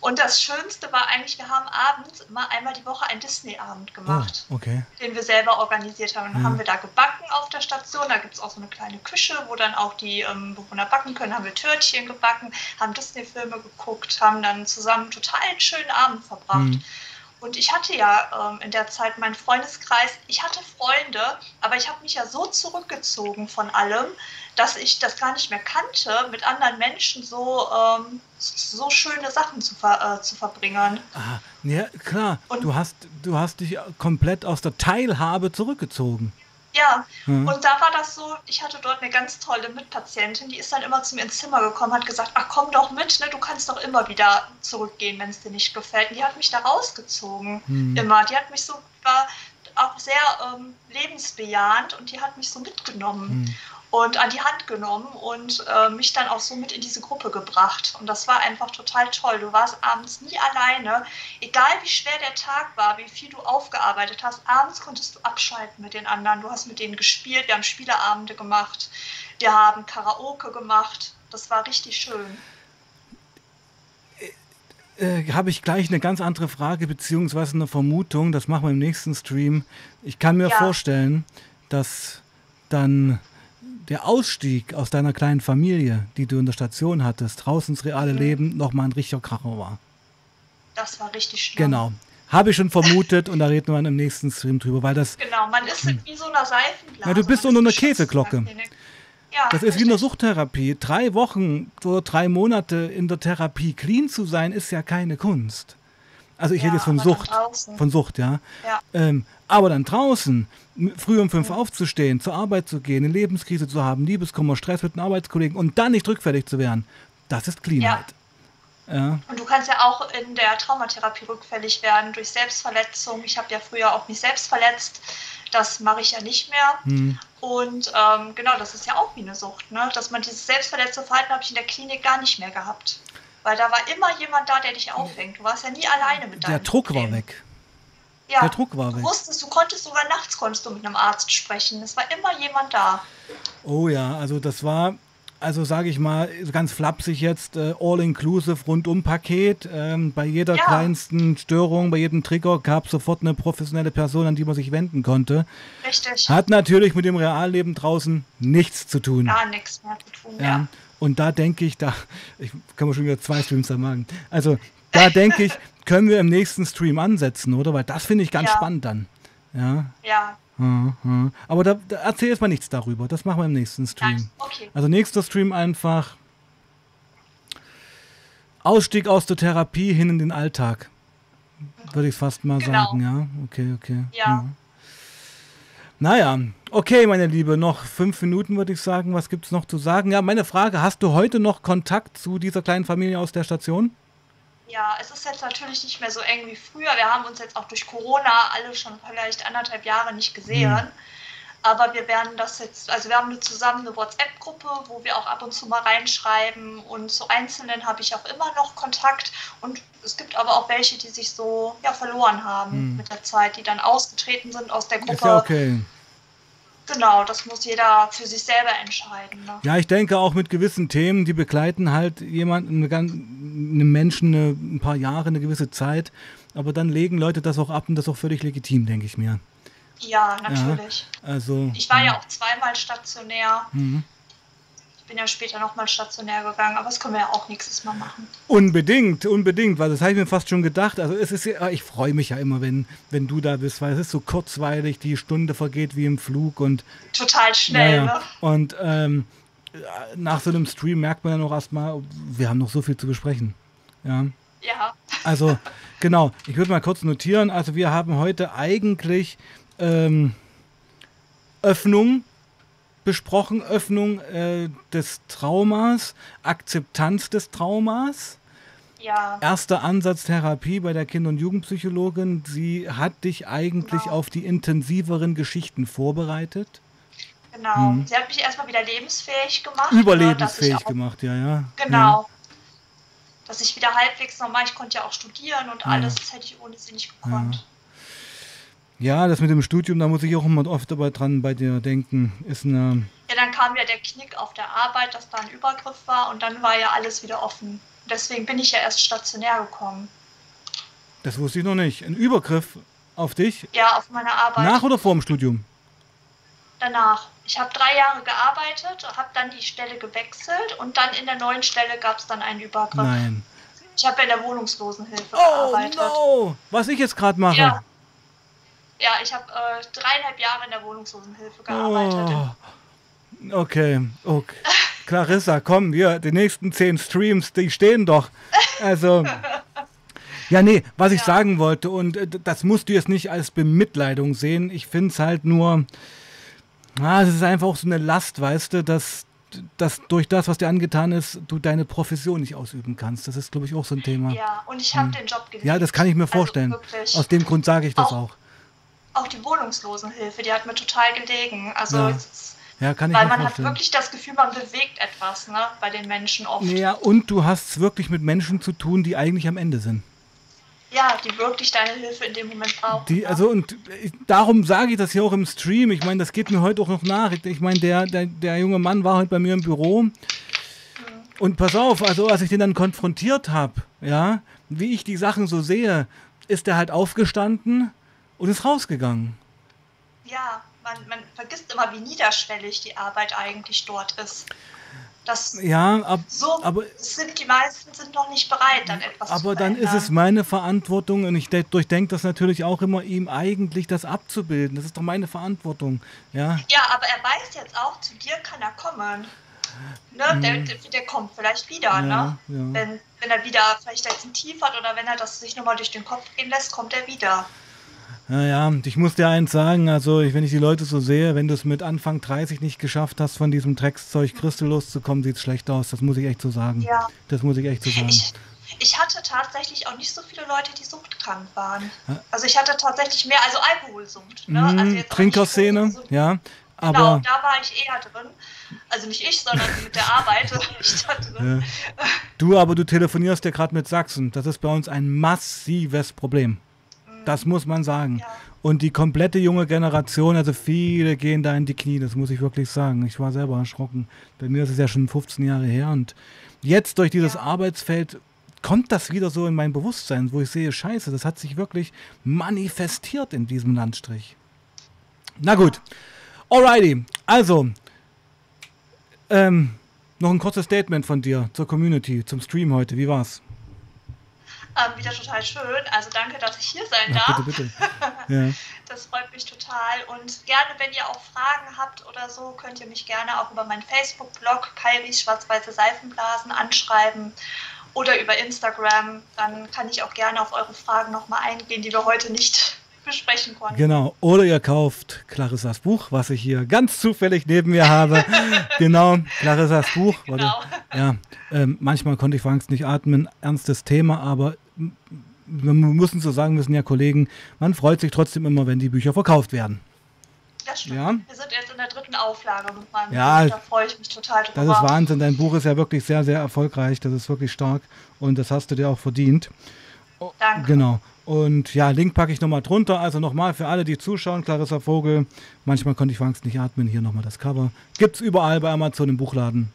Und das Schönste war eigentlich, wir haben abends immer einmal die Woche einen Disney-Abend gemacht, oh, okay. den wir selber organisiert haben. Dann ja. haben wir da gebacken auf der Station. Da gibt es auch so eine kleine Küche, wo dann auch die ähm, Bewohner backen können. Haben wir Törtchen gebacken, haben Disney-Filme geguckt, haben dann zusammen total einen schönen Abend verbracht. Mhm. Und ich hatte ja ähm, in der Zeit meinen Freundeskreis, ich hatte Freunde, aber ich habe mich ja so zurückgezogen von allem, dass ich das gar nicht mehr kannte, mit anderen Menschen so, ähm, so schöne Sachen zu, ver, äh, zu verbringen. Ah, ja, klar. Und du hast, du hast dich komplett aus der Teilhabe zurückgezogen. Ja, mhm. und da war das so, ich hatte dort eine ganz tolle Mitpatientin, die ist dann immer zu mir ins Zimmer gekommen, hat gesagt, ach komm doch mit, ne, du kannst doch immer wieder zurückgehen, wenn es dir nicht gefällt. Und die hat mich da rausgezogen, mhm. immer. Die hat mich so, war auch sehr ähm, lebensbejahend und die hat mich so mitgenommen. Mhm und an die Hand genommen und äh, mich dann auch so mit in diese Gruppe gebracht. Und das war einfach total toll. Du warst abends nie alleine. Egal wie schwer der Tag war, wie viel du aufgearbeitet hast, abends konntest du abschalten mit den anderen. Du hast mit denen gespielt, wir haben Spieleabende gemacht, wir haben Karaoke gemacht. Das war richtig schön. Äh, äh habe ich gleich eine ganz andere Frage beziehungsweise eine Vermutung. Das machen wir im nächsten Stream. Ich kann mir ja. vorstellen, dass dann der Ausstieg aus deiner kleinen Familie, die du in der Station hattest, draußen ins reale mhm. Leben, nochmal ein richtiger Kracher war. Das war richtig schlimm. Genau. Habe ich schon vermutet und da reden wir im nächsten Stream drüber, weil das. Genau, man ist hm. wie so eine Seifenblase. Ja, du bist unter einer Käseglocke. Ja, das ist wie eine Suchttherapie. Drei Wochen oder drei Monate in der Therapie clean zu sein, ist ja keine Kunst. Also ich ja, rede jetzt von Sucht. Von Sucht, ja. ja. Ähm, aber dann draußen, früh um fünf aufzustehen, zur Arbeit zu gehen, eine Lebenskrise zu haben, Liebeskummer, Stress mit den Arbeitskollegen und dann nicht rückfällig zu werden, das ist Cleanheit. Ja. ja. Und du kannst ja auch in der Traumatherapie rückfällig werden durch Selbstverletzung. Ich habe ja früher auch mich selbst verletzt. Das mache ich ja nicht mehr. Hm. Und ähm, genau, das ist ja auch wie eine Sucht. Ne? Dass man dieses selbstverletzte Verhalten habe ich in der Klinik gar nicht mehr gehabt. Weil da war immer jemand da, der dich auffängt. Du warst ja nie alleine mit deinem Der Druck Problem. war weg. Ja, der Druck war weg. Du wusstest, du konntest sogar nachts konntest du mit einem Arzt sprechen. Es war immer jemand da. Oh ja, also das war, also sage ich mal, ganz flapsig jetzt, äh, all-inclusive Rundum-Paket. Ähm, bei jeder ja. kleinsten Störung, bei jedem Trigger gab es sofort eine professionelle Person, an die man sich wenden konnte. Richtig. Hat natürlich mit dem Realleben draußen nichts zu tun. Gar nichts mehr zu tun, ja. ja. Und da denke ich, da, ich kann mir schon wieder zwei Streams da machen. Also da denke ich, können wir im nächsten Stream ansetzen, oder? Weil das finde ich ganz ja. spannend dann. Ja. Ja. Aber da, da erzähl jetzt mal nichts darüber. Das machen wir im nächsten Stream. Nein. Okay. Also nächster Stream einfach Ausstieg aus der Therapie hin in den Alltag. Würde ich fast mal genau. sagen, ja. Okay, okay. Ja. ja. Naja, okay, meine Liebe, noch fünf Minuten würde ich sagen. Was gibt es noch zu sagen? Ja, meine Frage, hast du heute noch Kontakt zu dieser kleinen Familie aus der Station? Ja, es ist jetzt natürlich nicht mehr so eng wie früher. Wir haben uns jetzt auch durch Corona alle schon vielleicht anderthalb Jahre nicht gesehen. Mhm. Aber wir werden das jetzt, also wir haben eine, zusammen eine WhatsApp-Gruppe, wo wir auch ab und zu mal reinschreiben und zu Einzelnen habe ich auch immer noch Kontakt und es gibt aber auch welche, die sich so ja, verloren haben hm. mit der Zeit, die dann ausgetreten sind aus der Gruppe. Ist ja okay. Genau, das muss jeder für sich selber entscheiden. Ne? Ja, ich denke auch mit gewissen Themen, die begleiten halt jemanden, einen Menschen eine, ein paar Jahre, eine gewisse Zeit, aber dann legen Leute das auch ab und das ist auch völlig legitim, denke ich mir. Ja, natürlich. Ja, also, ich war ja auch zweimal stationär. Mhm. Bin ja später nochmal stationär gegangen, aber das können wir ja auch nächstes Mal machen. Unbedingt, unbedingt, weil das habe ich mir fast schon gedacht. Also es ist ja, ich freue mich ja immer, wenn, wenn du da bist, weil es ist so kurzweilig, die Stunde vergeht wie im Flug und total schnell. Ja, ne? Und ähm, nach so einem Stream merkt man ja noch erstmal, wir haben noch so viel zu besprechen. Ja. Ja. Also, genau, ich würde mal kurz notieren. Also, wir haben heute eigentlich ähm, Öffnung besprochen, Öffnung äh, des Traumas, Akzeptanz des Traumas. Ja. Erster Ansatz Therapie bei der Kinder- und Jugendpsychologin. Sie hat dich eigentlich genau. auf die intensiveren Geschichten vorbereitet. Genau. Mhm. Sie hat mich erstmal wieder lebensfähig gemacht. Überlebensfähig ne, gemacht, ja, ja. Genau. Ja. Dass ich wieder halbwegs normal, ich konnte ja auch studieren und ja. alles, das hätte ich ohne sie nicht gekonnt. Ja. Das mit dem Studium, da muss ich auch immer oft dabei dran bei dir denken. Ist eine. Ja, dann kam ja der Knick auf der Arbeit, dass da ein Übergriff war und dann war ja alles wieder offen. Deswegen bin ich ja erst stationär gekommen. Das wusste ich noch nicht. Ein Übergriff auf dich? Ja, auf meine Arbeit. Nach oder vor dem Studium? Danach. Ich habe drei Jahre gearbeitet, habe dann die Stelle gewechselt und dann in der neuen Stelle gab es dann einen Übergriff. Nein. Ich habe in der Wohnungslosenhilfe oh, gearbeitet. No. Was ich jetzt gerade mache. Ja. Ja, ich habe äh, dreieinhalb Jahre in der Wohnungslosenhilfe gearbeitet. Oh. Okay, okay. Clarissa, komm, wir, die nächsten zehn Streams, die stehen doch. Also. Ja, nee, was ich ja. sagen wollte, und äh, das musst du jetzt nicht als Bemitleidung sehen. Ich finde es halt nur, ah, es ist einfach auch so eine Last, weißt du, dass, dass durch das, was dir angetan ist, du deine Profession nicht ausüben kannst. Das ist, glaube ich, auch so ein Thema. Ja, und ich habe hm. den Job geliebt. Ja, das kann ich mir also vorstellen. Also Aus dem Grund sage ich das auch. auch auch die Wohnungslosenhilfe, die hat mir total gelegen. Also ja. Ja, kann ich Weil man vorstellen. hat wirklich das Gefühl, man bewegt etwas ne, bei den Menschen oft. Ja, und du hast es wirklich mit Menschen zu tun, die eigentlich am Ende sind. Ja, die wirklich deine Hilfe in dem Moment brauchen. Die, also und ich, darum sage ich das hier auch im Stream. Ich meine, das geht mir heute auch noch nach. Ich meine, der, der, der junge Mann war heute bei mir im Büro. Mhm. Und pass auf, also als ich den dann konfrontiert habe, ja, wie ich die Sachen so sehe, ist er halt aufgestanden, und ist rausgegangen. Ja, man, man vergisst immer, wie niederschwellig die Arbeit eigentlich dort ist. Das ja, ab, so aber sind die meisten sind noch nicht bereit, dann etwas aber zu dann ist es meine Verantwortung und ich durchdenke das natürlich auch immer, ihm eigentlich das abzubilden. Das ist doch meine Verantwortung. Ja, ja aber er weiß jetzt auch, zu dir kann er kommen. Ne? Mhm. Der, der, kommt vielleicht wieder. Ja, ne? Ja. Wenn, wenn er wieder vielleicht jetzt ein Tief hat oder wenn er das sich nochmal durch den Kopf gehen lässt, kommt er wieder. Naja, ich muss dir eins sagen, also wenn ich die Leute so sehe, wenn du es mit Anfang 30 nicht geschafft hast, von diesem Dreckszeug Christel loszukommen, sieht es schlecht aus. Das muss ich echt so sagen. Ja. Das muss ich echt so sagen. Ich, ich hatte tatsächlich auch nicht so viele Leute, die suchtkrank waren. Also ich hatte tatsächlich mehr, also Alkoholsucht. Ne? Mhm, also Trinkerszene, ja. Aber genau, da war ich eher drin. Also nicht ich, sondern mit der Arbeit. ich da drin. Du, aber du telefonierst ja gerade mit Sachsen. Das ist bei uns ein massives Problem. Das muss man sagen. Ja. Und die komplette junge Generation, also viele gehen da in die Knie, das muss ich wirklich sagen. Ich war selber erschrocken. Bei mir ist es ja schon 15 Jahre her und jetzt durch dieses ja. Arbeitsfeld kommt das wieder so in mein Bewusstsein, wo ich sehe, scheiße, das hat sich wirklich manifestiert in diesem Landstrich. Na gut. Alrighty. Also, ähm, noch ein kurzes Statement von dir zur Community, zum Stream heute. Wie war's? Ähm, wieder total schön. Also danke, dass ich hier sein darf. Ja, bitte, bitte. Ja. Das freut mich total. Und gerne, wenn ihr auch Fragen habt oder so, könnt ihr mich gerne auch über meinen Facebook-Blog Kairis Schwarz-Weiße Seifenblasen anschreiben oder über Instagram. Dann kann ich auch gerne auf eure Fragen nochmal eingehen, die wir heute nicht besprechen konnten. Genau. Oder ihr kauft Clarissas Buch, was ich hier ganz zufällig neben mir habe. genau, Clarissas Buch. Genau. Ja, ähm, manchmal konnte ich vor Angst nicht atmen. Ernstes Thema, aber wir müssen so sagen, wir sind ja Kollegen, man freut sich trotzdem immer, wenn die Bücher verkauft werden. Das stimmt. Ja? Wir sind jetzt in der dritten Auflage mit meinem ja, Buch, da freue ich mich total drüber. Das ist Wahnsinn, dein Buch ist ja wirklich sehr, sehr erfolgreich, das ist wirklich stark und das hast du dir auch verdient. Danke. Genau. Und ja, Link packe ich nochmal drunter. Also nochmal für alle, die zuschauen, Clarissa Vogel. Manchmal konnte ich vor Angst nicht atmen. Hier nochmal das Cover. Gibt es überall bei Amazon im Buchladen.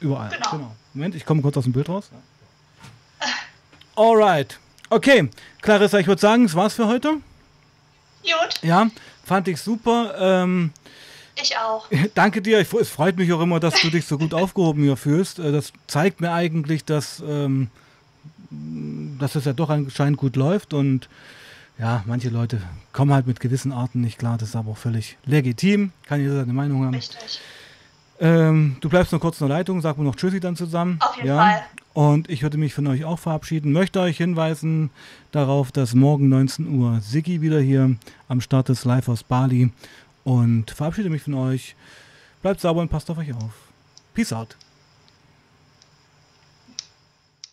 Überall. Genau. genau. Moment, ich komme kurz aus dem Bild raus. Alright. Okay, Clarissa, ich würde sagen, das war's für heute. Gut. Ja, fand ich super. Ähm, ich auch. Danke dir. es freut mich auch immer, dass du dich so gut aufgehoben hier fühlst. Äh, das zeigt mir eigentlich, dass, ähm, dass es ja doch anscheinend gut läuft und ja, manche Leute kommen halt mit gewissen Arten nicht klar. Das ist aber auch völlig legitim. Kann jeder seine Meinung haben. Richtig. Ähm, du bleibst noch kurz in der Leitung, sag mir noch Tschüssi dann zusammen. Auf jeden ja. Fall. Und ich würde mich von euch auch verabschieden. Möchte euch hinweisen darauf, dass morgen 19 Uhr Siggi wieder hier am Start ist, live aus Bali. Und verabschiede mich von euch. Bleibt sauber und passt auf euch auf. Peace out.